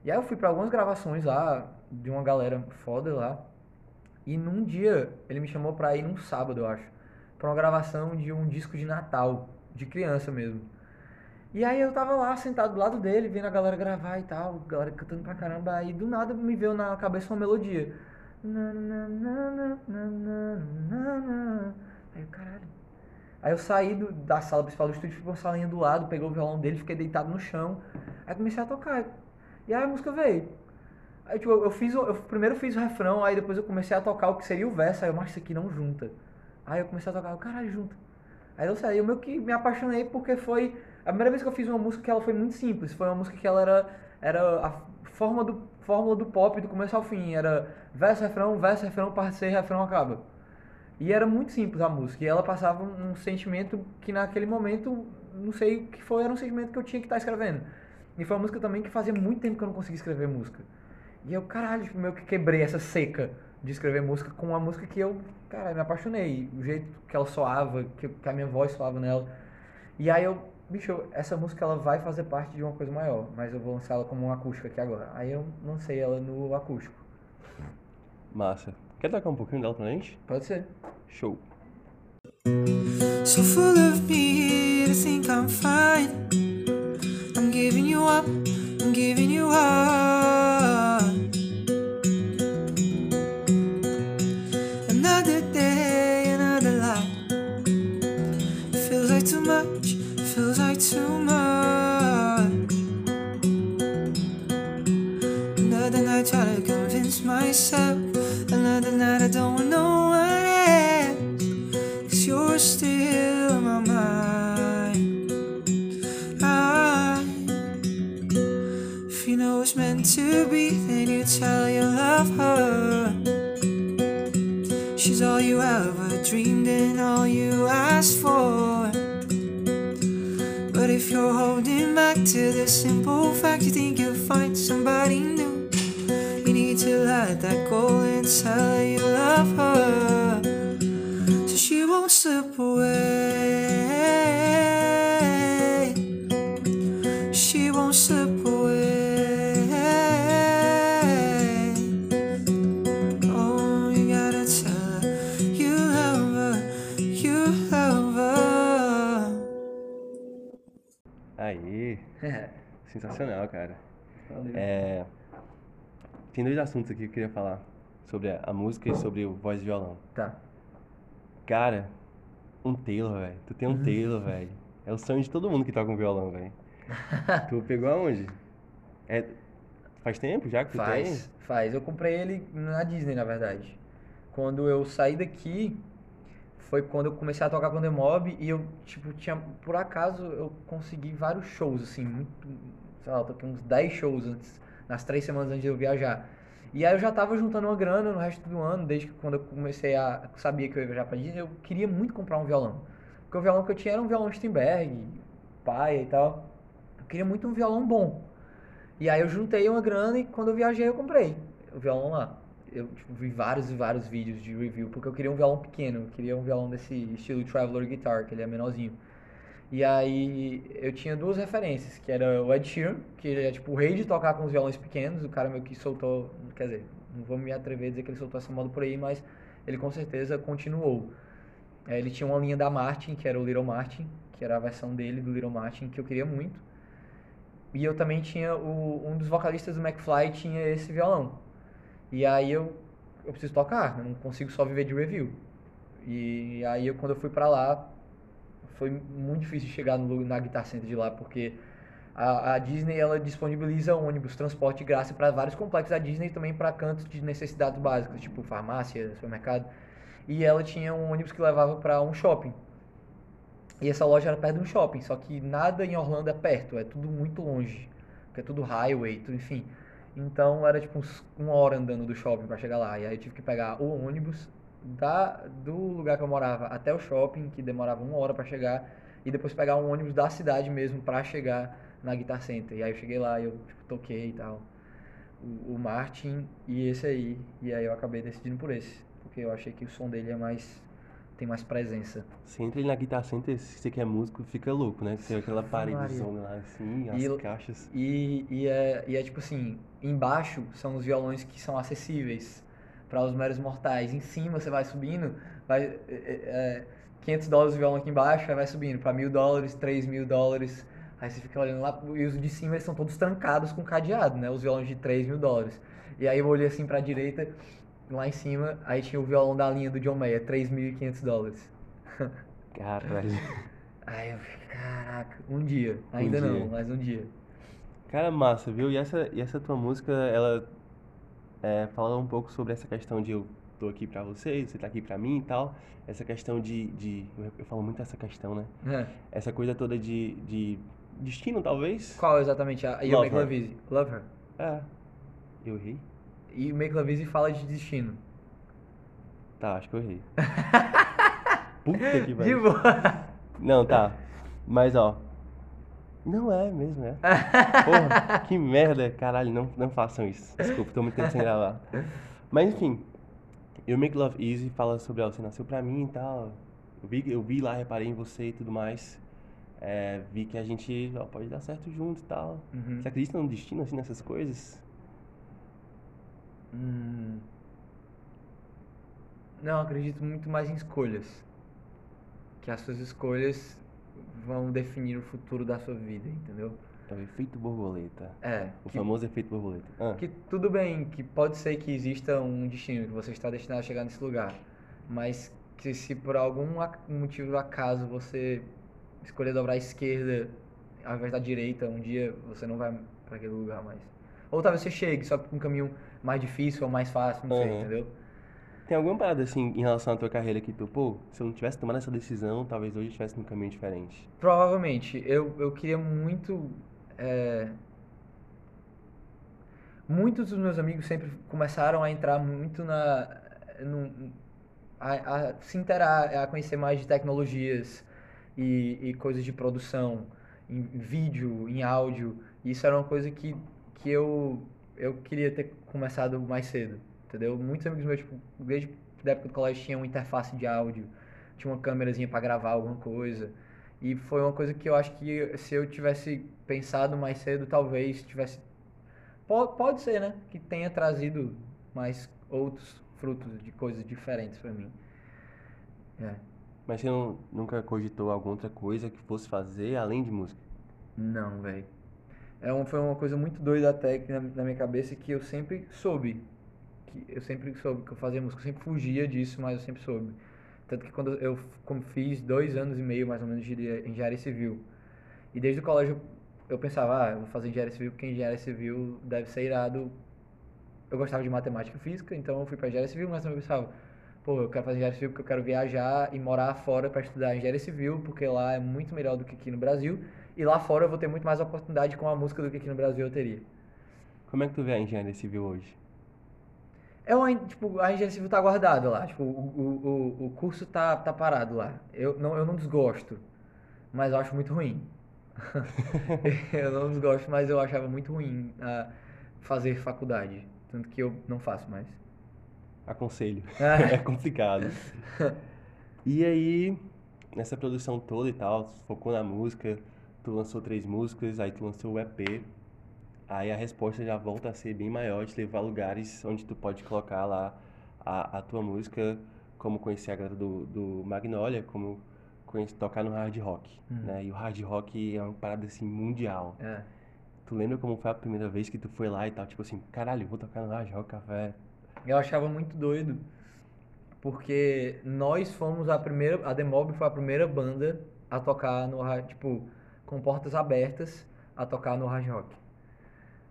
E aí eu fui pra algumas gravações lá, de uma galera foda lá. E num dia, ele me chamou pra ir num sábado, eu acho, pra uma gravação de um disco de Natal, de criança mesmo. E aí eu tava lá, sentado do lado dele, vendo a galera gravar e tal, a galera cantando pra caramba, aí do nada me veio na cabeça uma melodia. Aí eu, caralho. Aí eu saí do- da sala principal do estúdio, fui pra uma salinha do lado, peguei o violão dele, fiquei deitado no chão. Aí comecei a tocar. E aí a música veio. Aí tipo, eu fiz eu primeiro fiz o refrão, aí depois eu comecei a tocar o que seria o verso, aí eu, mas isso aqui não junta. Aí eu comecei a tocar, caralho, junta. Aí eu saí, eu meio que me apaixonei porque foi a primeira vez que eu fiz uma música que ela foi muito simples, foi uma música que ela era era a forma do fórmula do pop do começo ao fim, era verso, refrão, verso, refrão, parte refrão acaba. E era muito simples a música, e ela passava um sentimento que naquele momento, não sei o que foi, era um sentimento que eu tinha que estar escrevendo. E foi uma música também que fazia muito tempo que eu não conseguia escrever música. E eu, caralho, tipo, meio que quebrei essa seca de escrever música com uma música que eu, caralho, me apaixonei. O jeito que ela soava, que, que a minha voz soava nela. E aí eu, bicho, essa música ela vai fazer parte de uma coisa maior, mas eu vou lançar ela como um acústico aqui agora. Aí eu lancei ela no acústico. Massa. Quer tocar um pouquinho dela pra gente? Pode ser. Show. So full of me to think I'm fine. I'm giving you up, I'm giving you up. Myself. Another night, I don't know what else. Cause you're still in my mind. I, if you know it's meant to be, then you tell you love her. She's all you ever dreamed and all you asked for. But if you're holding back to the simple fact you think you'll find somebody new, need to let that go and tell her you love her so she won't slip away. She won't slip away. Oh, you gotta tell her you love her, you love her. Aí, É. sensacional, cara. Valeu. É, tem dois assuntos aqui que eu queria falar. Sobre a, a música e sobre o voz e violão. Tá. Cara, um Taylor, velho. Tu tem um Taylor, velho. É o sonho de todo mundo que toca um violão, velho. tu pegou aonde? É, faz tempo já que tu Faz, faz. Eu comprei ele na Disney, na verdade. Quando eu saí daqui, foi quando eu comecei a tocar com o The Mob e eu, tipo, tinha, por acaso, eu consegui vários shows, assim, muito, sei lá, eu toquei uns 10 shows antes, nas três semanas antes de eu viajar. E aí eu já tava juntando uma grana no resto do ano, desde que quando eu comecei a, sabia que eu ia viajar pra Disney, eu queria muito comprar um violão. Porque o violão que eu tinha era um violão Steinberg, paia e tal. Eu queria muito um violão bom. E aí eu juntei uma grana e quando eu viajei eu comprei o violão lá. Eu tipo, vi vários e vários vídeos de review, porque eu queria um violão pequeno, eu queria um violão desse estilo Traveler Guitar, que ele é menorzinho. E aí eu tinha duas referências, que era o Ed Sheeran, que é tipo o rei de tocar com os violões pequenos, o cara meio que soltou, quer dizer, não vou me atrever a dizer que ele soltou essa moda por aí, mas ele com certeza continuou. É, ele tinha uma linha da Martin, que era o Little Martin, que era a versão dele do Little Martin, que eu queria muito. E eu também tinha o, um dos vocalistas do McFly tinha esse violão. E aí eu, eu preciso tocar, não consigo só viver de review. E aí eu, quando eu fui pra lá, foi muito difícil chegar no, na Guitar Center de lá, porque a, a Disney ela disponibiliza ônibus, transporte de graça para vários complexos da Disney também para cantos de necessidades básicas, tipo farmácia, supermercado. E ela tinha um ônibus que levava para um shopping. E essa loja era perto de um shopping, só que nada em Orlando é perto, é tudo muito longe. Porque é tudo highway, tudo, enfim. Então era tipo uns, uma hora andando do shopping para chegar lá. E aí eu tive que pegar o ônibus da, do lugar que eu morava até o shopping, que demorava uma hora para chegar, e depois pegar um ônibus da cidade mesmo para chegar na Guitar Center. E aí eu cheguei lá e eu tipo, toquei e tal. o, o Martin e esse aí. E aí eu acabei decidindo por esse. Porque eu achei que o som dele é mais. tem mais presença. Você entra na Guitar Center, se você quer músico, fica louco, né? Tem aquela Maria. paredezona lá assim, as E- caixas. E, e, é, e é tipo assim, embaixo são os violões que são acessíveis para os meros mortais. Em cima você vai subindo, vai é, é, 500 dólares o violão aqui embaixo, aí vai subindo para mil dólares, 3 mil dólares. Aí você fica olhando lá, e os de cima eles são todos trancados com cadeado, né? Os violões de 3 mil dólares. E aí eu olhei assim pra direita, lá em cima, aí tinha o violão da linha do John Mayer, 3.500 dólares. Caralho. Aí eu fiquei, caraca, um dia. Ainda dia. não, mas um dia. Cara, massa, viu? E essa, e essa tua música, ela é, fala um pouco sobre essa questão de eu tô aqui pra você, você tá aqui pra mim e tal. Essa questão de. de eu, falo muito essa questão, né? É. Essa coisa toda de, de destino, talvez. Qual exatamente? A You Love Make Her. Love Easy. Love Her. É. Eu errei? E Make Love Easy fala de destino. Tá, acho que eu errei. Puta que De pariu. boa. Não, tá. Mas ó. Não é mesmo, é. Porra, que merda. Caralho, não, não façam isso. Desculpa, tô muito tempo sem gravar. Mas enfim. Eu Make Love Easy fala sobre, ó, você nasceu pra mim e tal. Eu vi, eu vi lá, reparei em você e tudo mais. É, vi que a gente ó, pode dar certo junto e tal. Uhum. Você acredita no destino, assim, nessas coisas? Hum. Não, acredito muito mais em escolhas. Que as suas escolhas vão definir o futuro da sua vida, entendeu? É o efeito borboleta. É. O que- famoso efeito borboleta. Ah, Que tudo bem, que pode ser que exista um destino, que você está destinado a chegar nesse lugar. Mas que se por algum motivo do acaso você escolher dobrar à esquerda ao invés da direita, um dia você não vai para aquele lugar mais. Ou talvez você chegue, só por um caminho mais difícil ou mais fácil, não sei, Aham. entendeu? Tem alguma parada assim em relação à tua carreira que tu, pô, se eu não tivesse tomado essa decisão, talvez hoje estivesse num caminho diferente. Provavelmente. Eu, eu queria muito. é, Muitos dos meus amigos sempre começaram a entrar muito na. num- a, a se interar, a conhecer mais de tecnologias e, e coisas de produção, em vídeo, em áudio. Isso era uma coisa que, que eu, eu queria ter começado mais cedo, entendeu? Muitos amigos meus, tipo, desde a época do colégio, tinham uma interface de áudio, tinha uma câmerazinha para gravar alguma coisa. E foi uma coisa que eu acho que se eu tivesse pensado mais cedo, talvez tivesse. Po- Pode ser, né? Que tenha trazido mais outros frutos de coisas diferentes pra mim. É. Mas você não- nunca cogitou alguma outra coisa que fosse fazer além de música? Não, velho. É um, foi uma coisa muito doida até na, na minha cabeça que eu sempre soube. Que eu sempre soube que eu fazia música, eu sempre fugia disso, mas eu sempre soube. Tanto que quando eu como fiz dois anos e meio mais ou menos de engenharia civil. E desde o colégio eu pensava, ah, eu vou fazer engenharia civil porque engenharia civil deve ser irado. Eu gostava de matemática e física, então eu fui pra engenharia civil, mas também pensava, pô, eu quero fazer engenharia civil porque eu quero viajar e morar fora para estudar engenharia civil, porque lá é muito melhor do que aqui no Brasil. E lá fora eu vou ter muito mais oportunidade com a música do que aqui no Brasil eu teria. Como é que tu vê a engenharia civil hoje? É uma, tipo, a engenharia civil tá guardada lá, tipo, o, o, o, curso tá, tá parado lá. Eu não, eu não desgosto, mas eu acho muito ruim. eu não desgosto, mas eu achava muito ruim ah, fazer faculdade, tanto que eu não faço mais. Aconselho. Ah. é complicado. E aí, nessa produção toda e tal, tu focou na música, tu lançou três músicas, aí tu lançou o EP. Aí a resposta já volta a ser bem maior, te levar a lugares onde tu pode colocar lá a, a tua música, como conhecer a galera do, do Magnolia, como conhecer, tocar no hard rock, né? E o hard rock é uma parada assim mundial. É. Tu lembra como foi a primeira vez que tu foi lá e tal, tipo assim, caralho, vou tocar no hard rock café. Eu achava muito doido, porque nós fomos a primeira, a Demob foi a primeira banda a tocar no hard, tipo, com portas abertas a tocar no hard rock.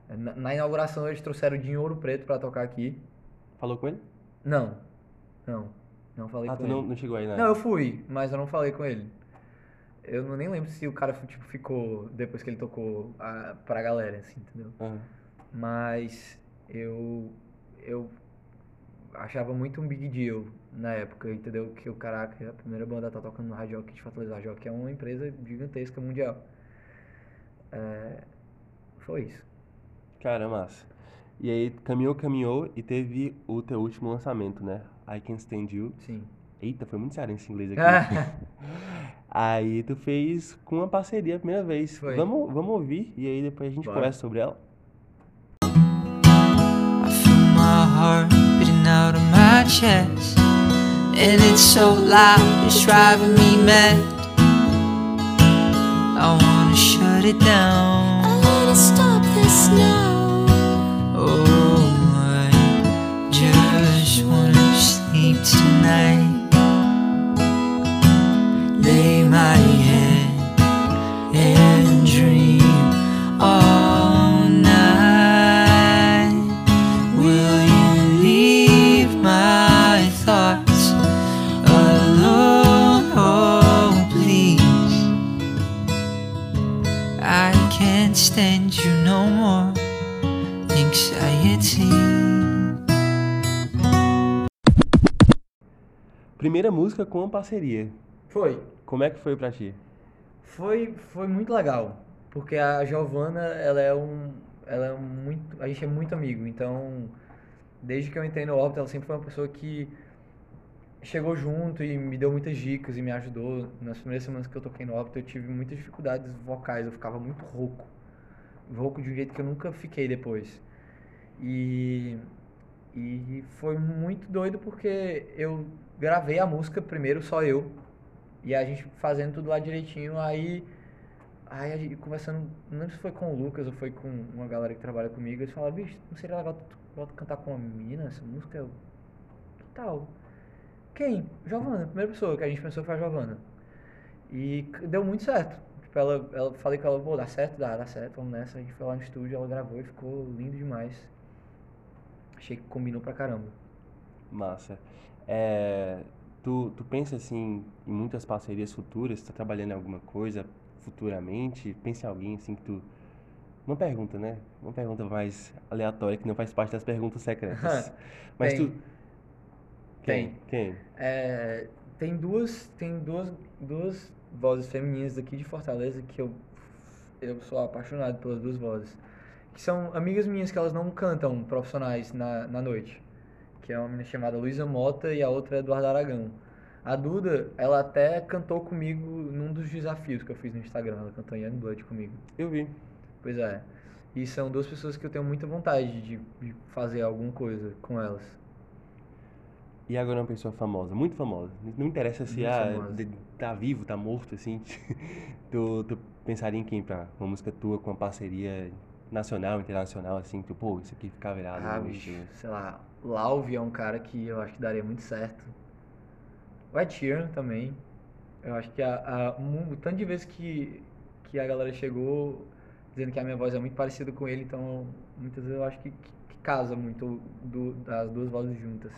Na, na inauguração eles trouxeram o Dinho Ouro Preto pra tocar aqui. Falou com ele? Não, não, não falei ah, com tu ele. não, não chegou aí, né? Não, eu fui, mas eu não falei com ele. Eu não, nem lembro se o cara tipo, ficou depois que ele tocou a, pra galera, assim, entendeu? Aham. Mas eu eu achava muito um big deal na época, entendeu? Que o caraca, a primeira banda tá tocando no Rádio Rock de Fortaleza. Rádio Rock é uma empresa gigantesca mundial. É, foi isso. Cara, massa. E aí caminhou, caminhou e teve o teu último lançamento, né? I Can Stand You. Sim. Eita, foi muito sério esse inglês aqui. aí tu fez com uma parceria a primeira vez. Foi. Vamos, vamos ouvir e aí depois a gente Bora. conversa sobre ela. I feel my heart beating out of my chest. And it's so loud, it's driving me mad. I wanna shut it down. I wanna stop this now. Sleep tonight. Lay my Primeira música com parceria. Foi. Como é que foi pra ti? Foi, foi muito legal, porque a Giovana, ela é um, ela é muito, a gente é muito amigo, então desde que eu entrei no Orbit, ela sempre foi uma pessoa que chegou junto e me deu muitas dicas e me ajudou. Nas primeiras semanas que eu toquei no Orbit, eu tive muitas dificuldades vocais, eu ficava muito rouco. Rouco de um jeito que eu nunca fiquei depois. E e foi muito doido porque eu gravei a música primeiro só eu e a gente fazendo tudo lá direitinho, aí aí a gente conversando, não lembro se foi com o Lucas ou foi com uma galera que trabalha comigo, eles falaram, bicho, não seria legal tu, tu cantar com uma menina essa música? Eu, que tal? Quem? Giovana, a primeira pessoa que a gente pensou foi a Giovana. E deu muito certo. Tipo, ela, ela falei com ela, pô, dá certo? Dá, dá certo, vamos nessa. A gente foi lá no estúdio, ela gravou e ficou lindo demais. Achei que combinou pra caramba. Massa. É, tu, tu pensa assim em muitas parcerias futuras? Tu tá trabalhando em alguma coisa futuramente? Pensa em alguém assim que tu. Uma pergunta, né? Uma pergunta mais aleatória que não faz parte das perguntas secretas. Mas Tem. tu. Quem? Tem. Quem? É, tem duas, tem duas, duas vozes femininas daqui de Fortaleza que eu, eu sou apaixonado pelas duas vozes. Que são amigas minhas que elas não cantam profissionais na, na noite. Que é uma menina chamada Luísa Mota e a outra é Eduardo Aragão. A Duda, ela até cantou comigo num dos desafios que eu fiz no Instagram. Ela cantou Young Blood comigo. Eu vi. Pois é. E são duas pessoas que eu tenho muita vontade de, de fazer alguma coisa com elas. E agora uma pessoa famosa, muito famosa. Não interessa se ah, tá vivo, tá morto, assim. tu, tu pensaria em quem pra uma música tua com uma parceria nacional, internacional, assim, tu, pô, isso aqui fica virado. Ah, bicho, sei lá, Lauve é um cara que eu acho que daria muito certo. O Ed Sheeran também. Eu acho que a, a- mu- o tanto de vezes que, que a galera chegou dizendo que a minha voz é muito parecida com ele, então muitas vezes eu acho que, que, que casa muito do- das duas vozes juntas.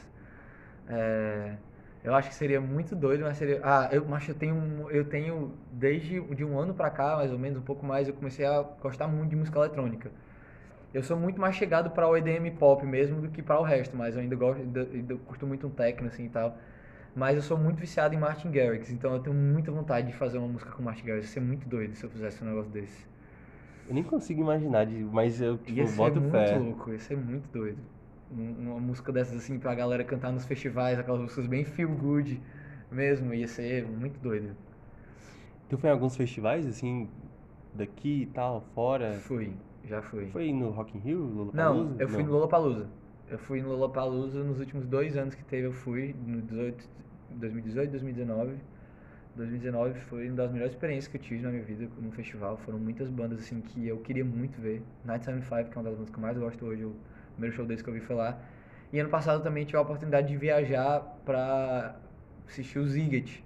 É, eu acho que seria muito doido, mas seria. Ah, eu, mas eu tenho, eu tenho desde de um ano pra cá, mais ou menos, um pouco mais, eu comecei a gostar muito de música eletrônica. Eu sou muito mais chegado para o EDM pop mesmo do que para o resto, mas eu ainda gosto, ainda, ainda curto muito um techno assim e tal. Mas eu sou muito viciado em Martin Garrix, então eu tenho muita vontade de fazer uma música com Martin Garrix. Ia ser muito doido se eu fizesse um negócio desse. Eu nem consigo imaginar, mas eu tipo, Ia ser boto muito fé. louco, ia ser muito doido. Um- Uma música dessas assim pra galera cantar nos festivais, aquelas músicas bem feel good mesmo, ia ser muito doido. Tu foi em alguns festivais, assim, daqui e tal, fora? Fui, já fui. Foi no Rock in Rio, Lollapalooza? Não, eu fui no Lollapalooza. Eu fui no Lollapalooza nos últimos dois anos que teve, eu fui, no 18, 2018 2019. 2019 foi uma das melhores experiências que eu tive na minha vida num festival. Foram muitas bandas assim que eu queria muito ver. Night 75, que é uma das bandas que eu mais gosto hoje, o primeiro show deles que eu vi foi lá. E ano passado também tive a oportunidade de viajar pra assistir o Ziget,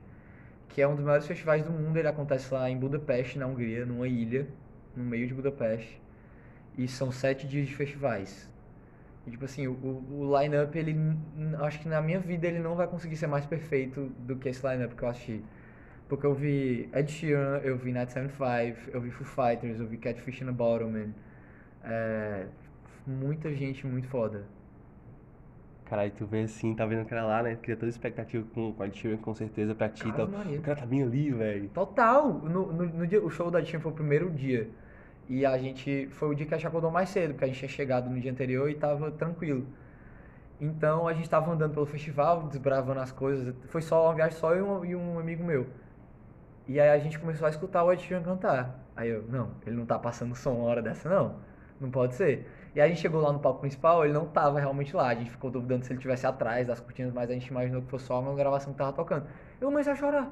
que é um dos maiores festivais do mundo. Ele acontece lá em Budapeste, na Hungria, numa ilha, no meio de Budapeste. E são sete dias de festivais. E, tipo assim, o, o, line-up, ele, acho que na minha vida ele não vai conseguir ser mais perfeito do que esse line-up que eu assisti. Porque eu vi Ed Sheeran, eu vi Night 75, eu vi Foo Fighters, eu vi Catfish in a Bottle, man. É, muita gente muito foda. Caralho, tu vê assim, tá vendo o cara lá, né? Cria toda expectativa com, com a Ed Sheeran, com certeza, pra ti. Tá, o cara tá bem ali, velho. Total! No, no, no dia, o show da Sheeran foi o primeiro dia. E a gente. Foi o dia que a gente acordou mais cedo, porque a gente tinha chegado no dia anterior e tava tranquilo. Então a gente tava andando pelo festival, desbravando as coisas. Foi só uma viagem só eu e um, e um amigo meu. E aí a gente começou a escutar o Ed Sheeran cantar. Aí eu, não, ele não tá passando som uma hora dessa, não. Não pode ser. E a gente chegou lá no palco principal, ele não tava realmente lá. A gente ficou duvidando se ele estivesse atrás das cortinas, mas a gente imaginou que fosse só uma gravação que tava tocando. Eu comecei a chorar.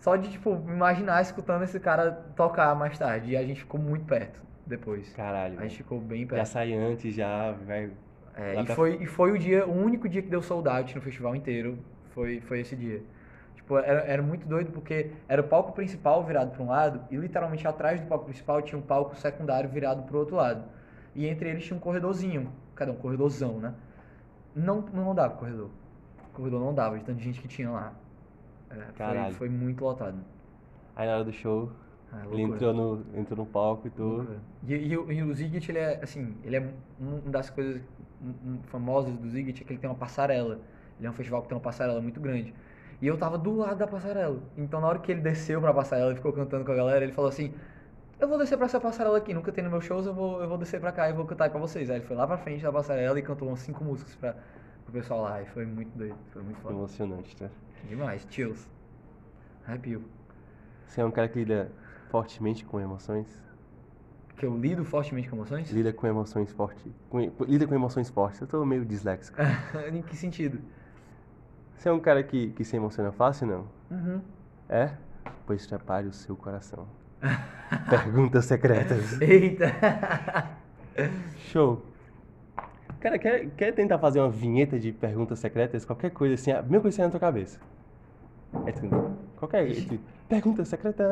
Só de, tipo, imaginar escutando esse cara tocar mais tarde. E a gente ficou muito perto depois. Caralho. A gente ficou bem Já perto. sai antes, já vai. É, e, pra- foi, e foi o dia, o único dia que deu sold out no festival inteiro. Foi, foi esse dia. Tipo, era, era muito doido porque era o palco principal virado para um lado e literalmente atrás do palco principal tinha um palco secundário virado pro outro lado. E entre eles tinha um corredorzinho. Cadê? Um corredorzão, né? Não, não dava corredor. O corredor não dava, de tanta gente que tinha lá. É, foi, foi muito lotado. Aí na hora do show, Ah, ele entrou no, entrou no palco e tudo. E, e, o- e o Zigit, ele é, assim, ele é um- uma das coisas famosas do Zigit é que ele tem uma passarela. Ele é um festival que tem uma passarela muito grande. E eu tava do lado da passarela. Então, na hora que ele desceu pra passarela e ficou cantando com a galera, ele falou assim: Eu vou descer pra essa passarela aqui, nunca tem no meus shows, eu vou, eu vou descer pra cá e vou cantar aí pra vocês. Aí ele foi lá pra frente da passarela e cantou umas cinco músicas pra, pro pessoal lá. E foi muito doido, foi muito foda. Emocionante, tá? Demais, chills. Arrepio. Você é um cara que lida fortemente com emoções? Que eu lido fortemente com emoções? Lida com emoções fortes. lida com emoções fortes. Eu tô meio disléxico. em que sentido? Você é um cara que, que se emociona fácil, não? Uhum. É? Pois prepare o seu coração. Perguntas secretas. Eita! Show. Cara, quer, quer tentar fazer uma vinheta de perguntas secretas? Qualquer coisa assim, a mesma coisa que na tua cabeça. É tudo. Qualquer. é tudo. Perguntas secretas.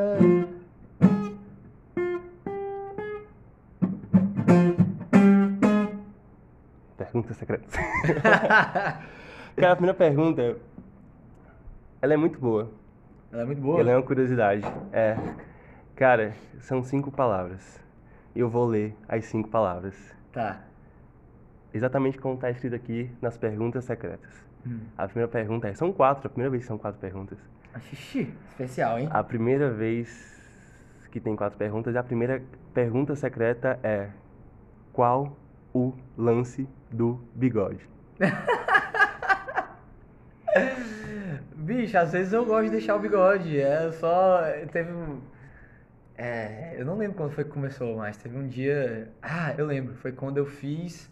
Perguntas secretas. Cara, a primeira pergunta. Ela é muito boa. Ela é muito boa. Ela é uma curiosidade. É. Cara, são cinco palavras. Eu vou ler as cinco palavras. Tá. Exatamente como está escrito aqui nas perguntas secretas. Hum. A primeira pergunta é. São quatro, a primeira vez que são quatro perguntas. Xixi, especial, hein? A primeira vez que tem quatro perguntas, a primeira pergunta secreta é: Qual o lance do bigode? Bicho, às vezes eu gosto de deixar o bigode. É só. Teve um. É, eu não lembro quando foi que começou, mas teve um dia. Ah, eu lembro. Foi quando eu fiz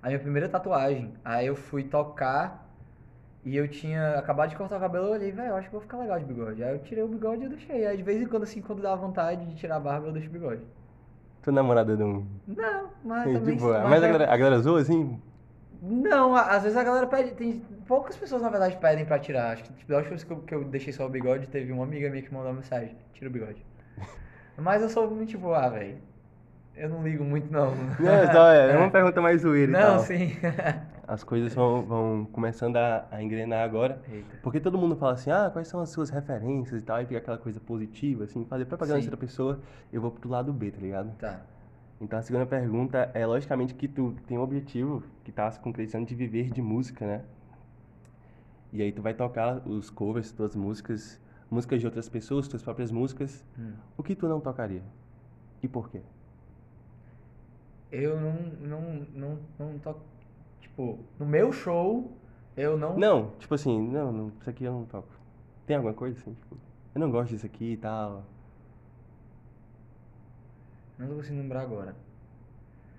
a minha primeira tatuagem. Aí eu fui tocar e eu tinha acabado de cortar o cabelo. Eu olhei, velho, eu acho que vou ficar legal de bigode. Aí eu tirei o bigode e eu deixei. Aí de vez em quando, assim, quando dá vontade de tirar a barba, eu deixo o bigode. Tua namorada não. Não, mas de também. boa. mas Mas a galera, a galera zoa assim? Não, às vezes a galera pede. Tem poucas pessoas, na verdade, pedem pra tirar. Acho que tipo, da última vez que eu, que eu deixei só o bigode, teve uma amiga minha que mandou uma mensagem: tira o bigode. Mas eu sou muito tipo, ah, velho. Eu não ligo muito, não. Não, só é, é uma pergunta mais zoeira e Não, tal. sim. As coisas vão, vão começando a, a engrenar agora. Eita. Porque todo mundo fala assim, ah, quais são as suas referências e tal, e fica aquela coisa positiva, assim, fazer propaganda de outra pessoa, eu vou pro lado B, tá ligado? Tá. Então a segunda pergunta é, logicamente, que tu tem um objetivo que tá se concretizando de viver de música, né? E aí tu vai tocar os covers, tuas músicas, músicas de outras pessoas, tuas próprias músicas. Hum. O que tu não tocaria? E por quê? Eu não, não, não, não toco. Tipo, no meu show, eu não. Não, tipo assim, não, não, isso aqui eu não toco. Tem alguma coisa assim, tipo, eu não gosto disso aqui e tal. Não tô conseguindo lembrar agora.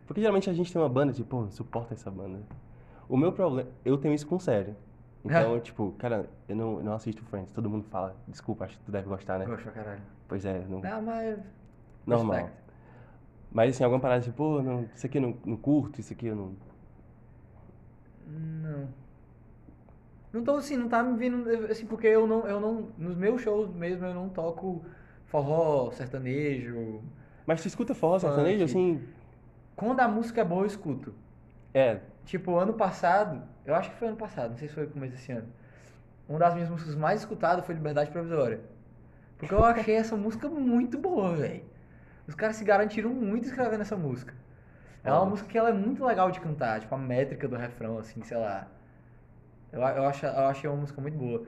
Porque geralmente a gente tem uma banda, tipo, pô, não suporta essa banda. O meu problema, eu tenho isso com série. Então, tipo, cara, eu não, eu não assisto Friends, todo mundo fala, desculpa, acho que tu deve gostar, né? Gosto caralho. Pois é, não, Não, mas. normal. respect. Mas assim, alguma parada tipo, pô, não, isso aqui eu não, não curto, isso aqui eu não. Não. Não tô assim, não tá me vindo. Assim, porque eu não, eu não. Nos meus shows mesmo eu não toco forró, sertanejo. Mas tu escuta forró sertanejo, assim, Quando a música é boa, eu escuto. é, Tipo, ano passado, eu acho que foi ano passado, não sei se foi no começo desse ano. Uma das minhas músicas mais escutadas foi Liberdade Provisória. Porque eu achei essa música muito boa, velho. Os caras se garantiram muito escrevendo essa música. É uma música que ela é muito legal de cantar, tipo, a métrica do refrão, assim, sei lá. Eu, eu, acho, eu achei uma música muito boa.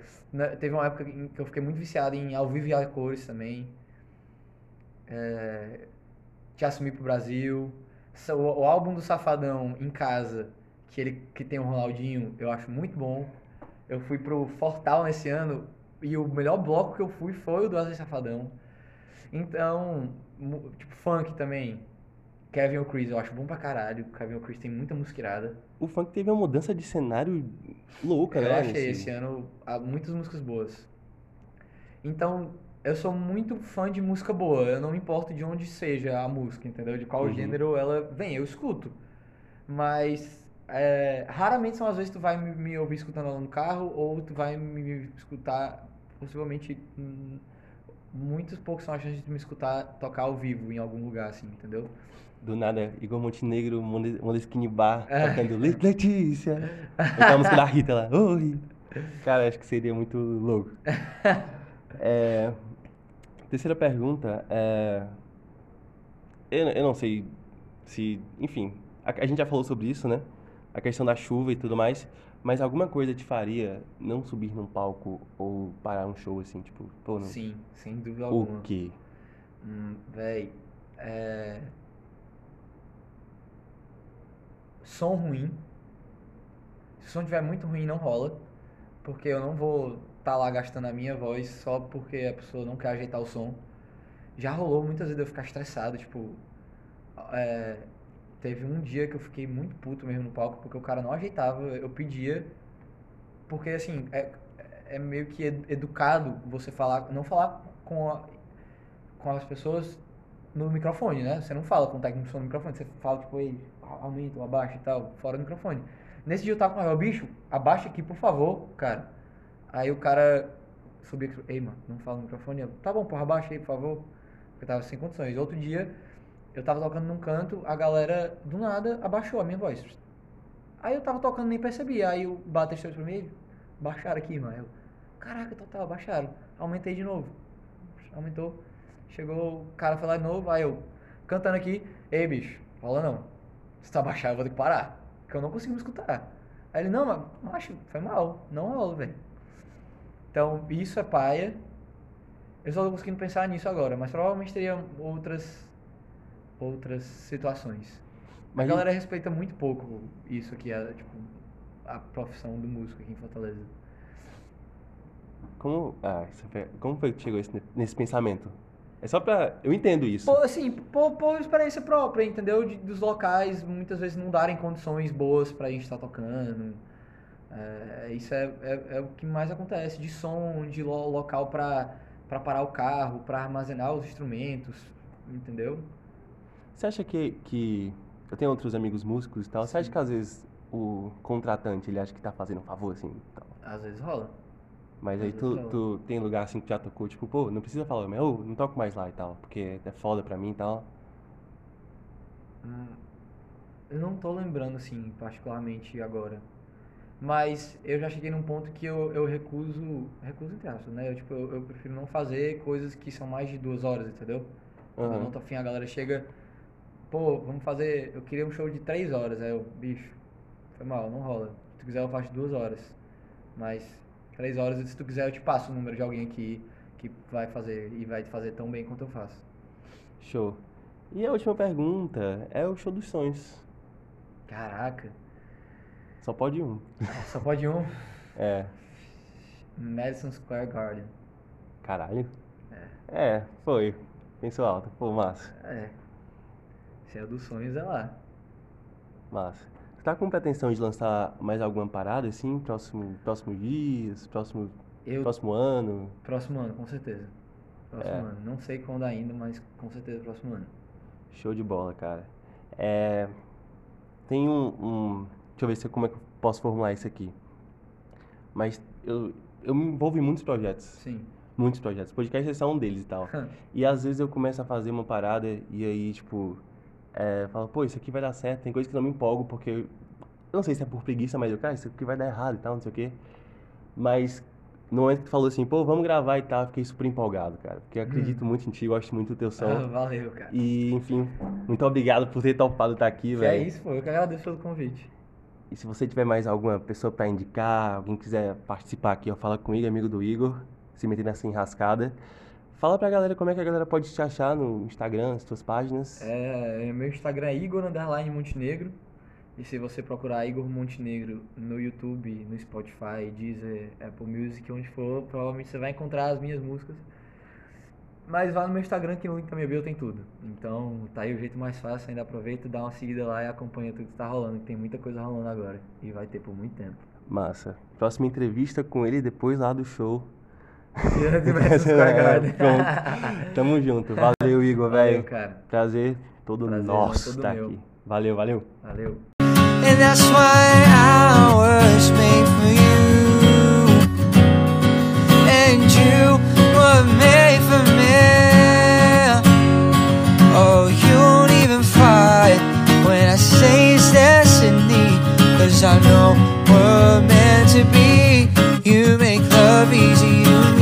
Teve uma época em que eu fiquei muito viciado em Ao Vivo e a Cores também. É, Te Assumir pro Brasil. O, o álbum do Safadão em casa, que ele que tem o Ronaldinho, eu acho muito bom. Eu fui pro Fortal nesse ano e o melhor bloco que eu fui foi o do Wesley Safadão. Então, tipo, funk também. Kevin O'Chris, eu acho bom pra caralho. Kevin O'Chris tem muita música irada. O funk teve uma mudança de cenário louca, Eu né? achei esse ano há muitas músicas boas. Então, eu sou muito fã de música boa. Eu não me importo de onde seja a música, entendeu? De qual Uhum. gênero ela vem, eu escuto. Mas é, raramente são as vezes que tu vai me, me ouvir escutando ela no carro ou tu vai me escutar, possivelmente, hum, muitos poucos são as chances de me escutar tocar ao vivo em algum lugar, assim, entendeu? Do nada, Igor Montenegro, Mondeskine Bar, É. tocando Le- Letícia. Aquela música da Rita lá. Oi. Cara, acho que seria muito louco. É, terceira pergunta é. Eu, eu não sei se. Enfim, a, a gente já falou sobre isso, né? A questão da chuva e tudo mais. Mas alguma coisa te faria não subir num palco ou parar um show assim, tipo, pô, não. Sim, sem dúvida O alguma. quê? Hum, véi, é... Som ruim. Se o som estiver muito ruim, não rola. Porque eu não vou estar lá gastando a minha voz só porque a pessoa não quer ajeitar o som. Já rolou muitas vezes eu ficar estressado, tipo... é, Teve um dia que eu fiquei muito puto mesmo no palco porque o cara não ajeitava, eu pedia... Porque, assim, é, é meio que ed- educado você falar... Não falar com a, com as pessoas no microfone, né? Você não fala com o técnico no microfone, você fala, tipo, ei, aumenta ou abaixa e tal, fora do microfone. Nesse dia eu tava com o bicho, abaixa aqui, por favor, cara. Aí o cara subia ei, mano, não fala no microfone. Eu, tá bom, porra, abaixa aí, por favor. Eu tava sem condições. Outro dia, eu tava tocando num canto, a galera, do nada, abaixou a minha voz. Aí eu tava tocando nem percebi. Aí o baterista pra mim, baixaram aqui, mano. Eu, caraca, total, abaixaram. Aumentei de novo. Aumentou. Chegou, o cara foi de novo, aí eu, cantando aqui, ei bicho, rola não. Se tu abaixar, eu vou ter que parar. Porque eu não consigo me escutar. Aí ele, não, mas, macho, foi mal, não rola, velho. Então, isso é paia. Eu só tô conseguindo pensar nisso agora, mas provavelmente teria outras outras situações. Mas a galera respeita muito pouco isso aqui, a, tipo, a profissão do músico aqui em Fortaleza. Como, ah, como foi que chegou esse- nesse pensamento? É só pra. Eu entendo isso. Por, assim, por, por experiência própria, entendeu? De- dos locais muitas vezes não darem condições boas pra gente estar tocando. É, isso é, é, é o que mais acontece, de som, de lo- local pra, pra parar o carro, pra armazenar os instrumentos, entendeu? Você acha que, que. Eu tenho outros amigos músicos e tal. Você acha Sim. que às vezes o contratante ele acha que tá fazendo um favor assim? Tal? Às vezes rola. Mas aí Às tu, vezes rola. tu tem lugar assim que já tocou, tipo, pô, não precisa falar, mas eu não toco mais lá e tal, porque é foda pra mim e tal. Hum, Eu não tô lembrando, assim, particularmente agora. Mas eu já cheguei num ponto que eu, eu recuso. Recuso entre aspas, né? Eu, tipo, eu, eu prefiro não fazer coisas que são mais de duas horas, entendeu? Quando eu não tô afim, a galera chega. Pô, vamos fazer. Eu queria um show de três horas. Aí eu, bicho, foi mal, não rola. Se tu quiser, eu faço duas horas. Mas três horas, se tu quiser, eu te passo o número de alguém aqui que vai fazer e vai te fazer tão bem quanto eu faço. Show. E a última pergunta é o show dos sonhos. Caraca, Só pode um. só pode um. É. Madison Square Garden. Caralho. É, foi. Pensou alto. Pô, massa. É. Se é dos sonhos, é lá. Massa. Você tá com pretensão de lançar mais alguma parada assim, próximo, próximos dias, próximo, Eu, próximo ano? próximo ano, com certeza. Próximo É. ano. Não sei quando ainda, mas com certeza próximo ano. Show de bola, cara. É, tem um, um- Deixa eu ver se, como é que eu posso formular isso aqui. Mas eu, eu me envolvo em muitos projetos. Sim. Muitos projetos. Podcast é só um deles e tal. E às vezes eu começo a fazer uma parada e aí, tipo, é, falo, pô, isso aqui vai dar certo. Tem coisa que não me empolgo porque. Eu não sei se é por preguiça, mas eu, cara, isso aqui vai dar errado e tal, não sei o quê. Mas no momento que tu falou assim, pô, vamos gravar e tal, eu fiquei super empolgado, cara. Porque eu acredito muito em ti, gosto muito do teu som. Ah, valeu, cara. E, enfim, muito obrigado por ter topado estar aqui, Que é velho. isso, pô. Eu que agradeço pelo convite. E se você tiver mais alguma pessoa pra indicar, alguém quiser participar aqui, ó, fala comigo, amigo do Igor, se meter nessa enrascada, Fala pra galera como é que a galera pode te achar no Instagram, as tuas páginas. É, meu Instagram é Igor Underline Montenegro. E se você procurar Igor Montenegro no YouTube, no Spotify, Deezer, Apple Music, onde for, provavelmente você vai encontrar as minhas músicas. Mas vá no meu Instagram que no link da minha bio tem tudo. Então tá aí o jeito mais fácil, ainda aproveita, dá uma seguida lá e acompanha tudo que tá rolando, que tem muita coisa rolando agora. E vai ter por muito tempo. Massa. Próxima entrevista com ele depois lá do show. Né? é, pronto. Tamo junto. Valeu, Igor, velho. Prazer todo Prazer, nosso todo tá aqui. Valeu, valeu. Valeu. And that's why I made for you. And you were made for me. Oh, you don't even fight when I say it's destiny. Cause I know we're meant to be. You make love easy, you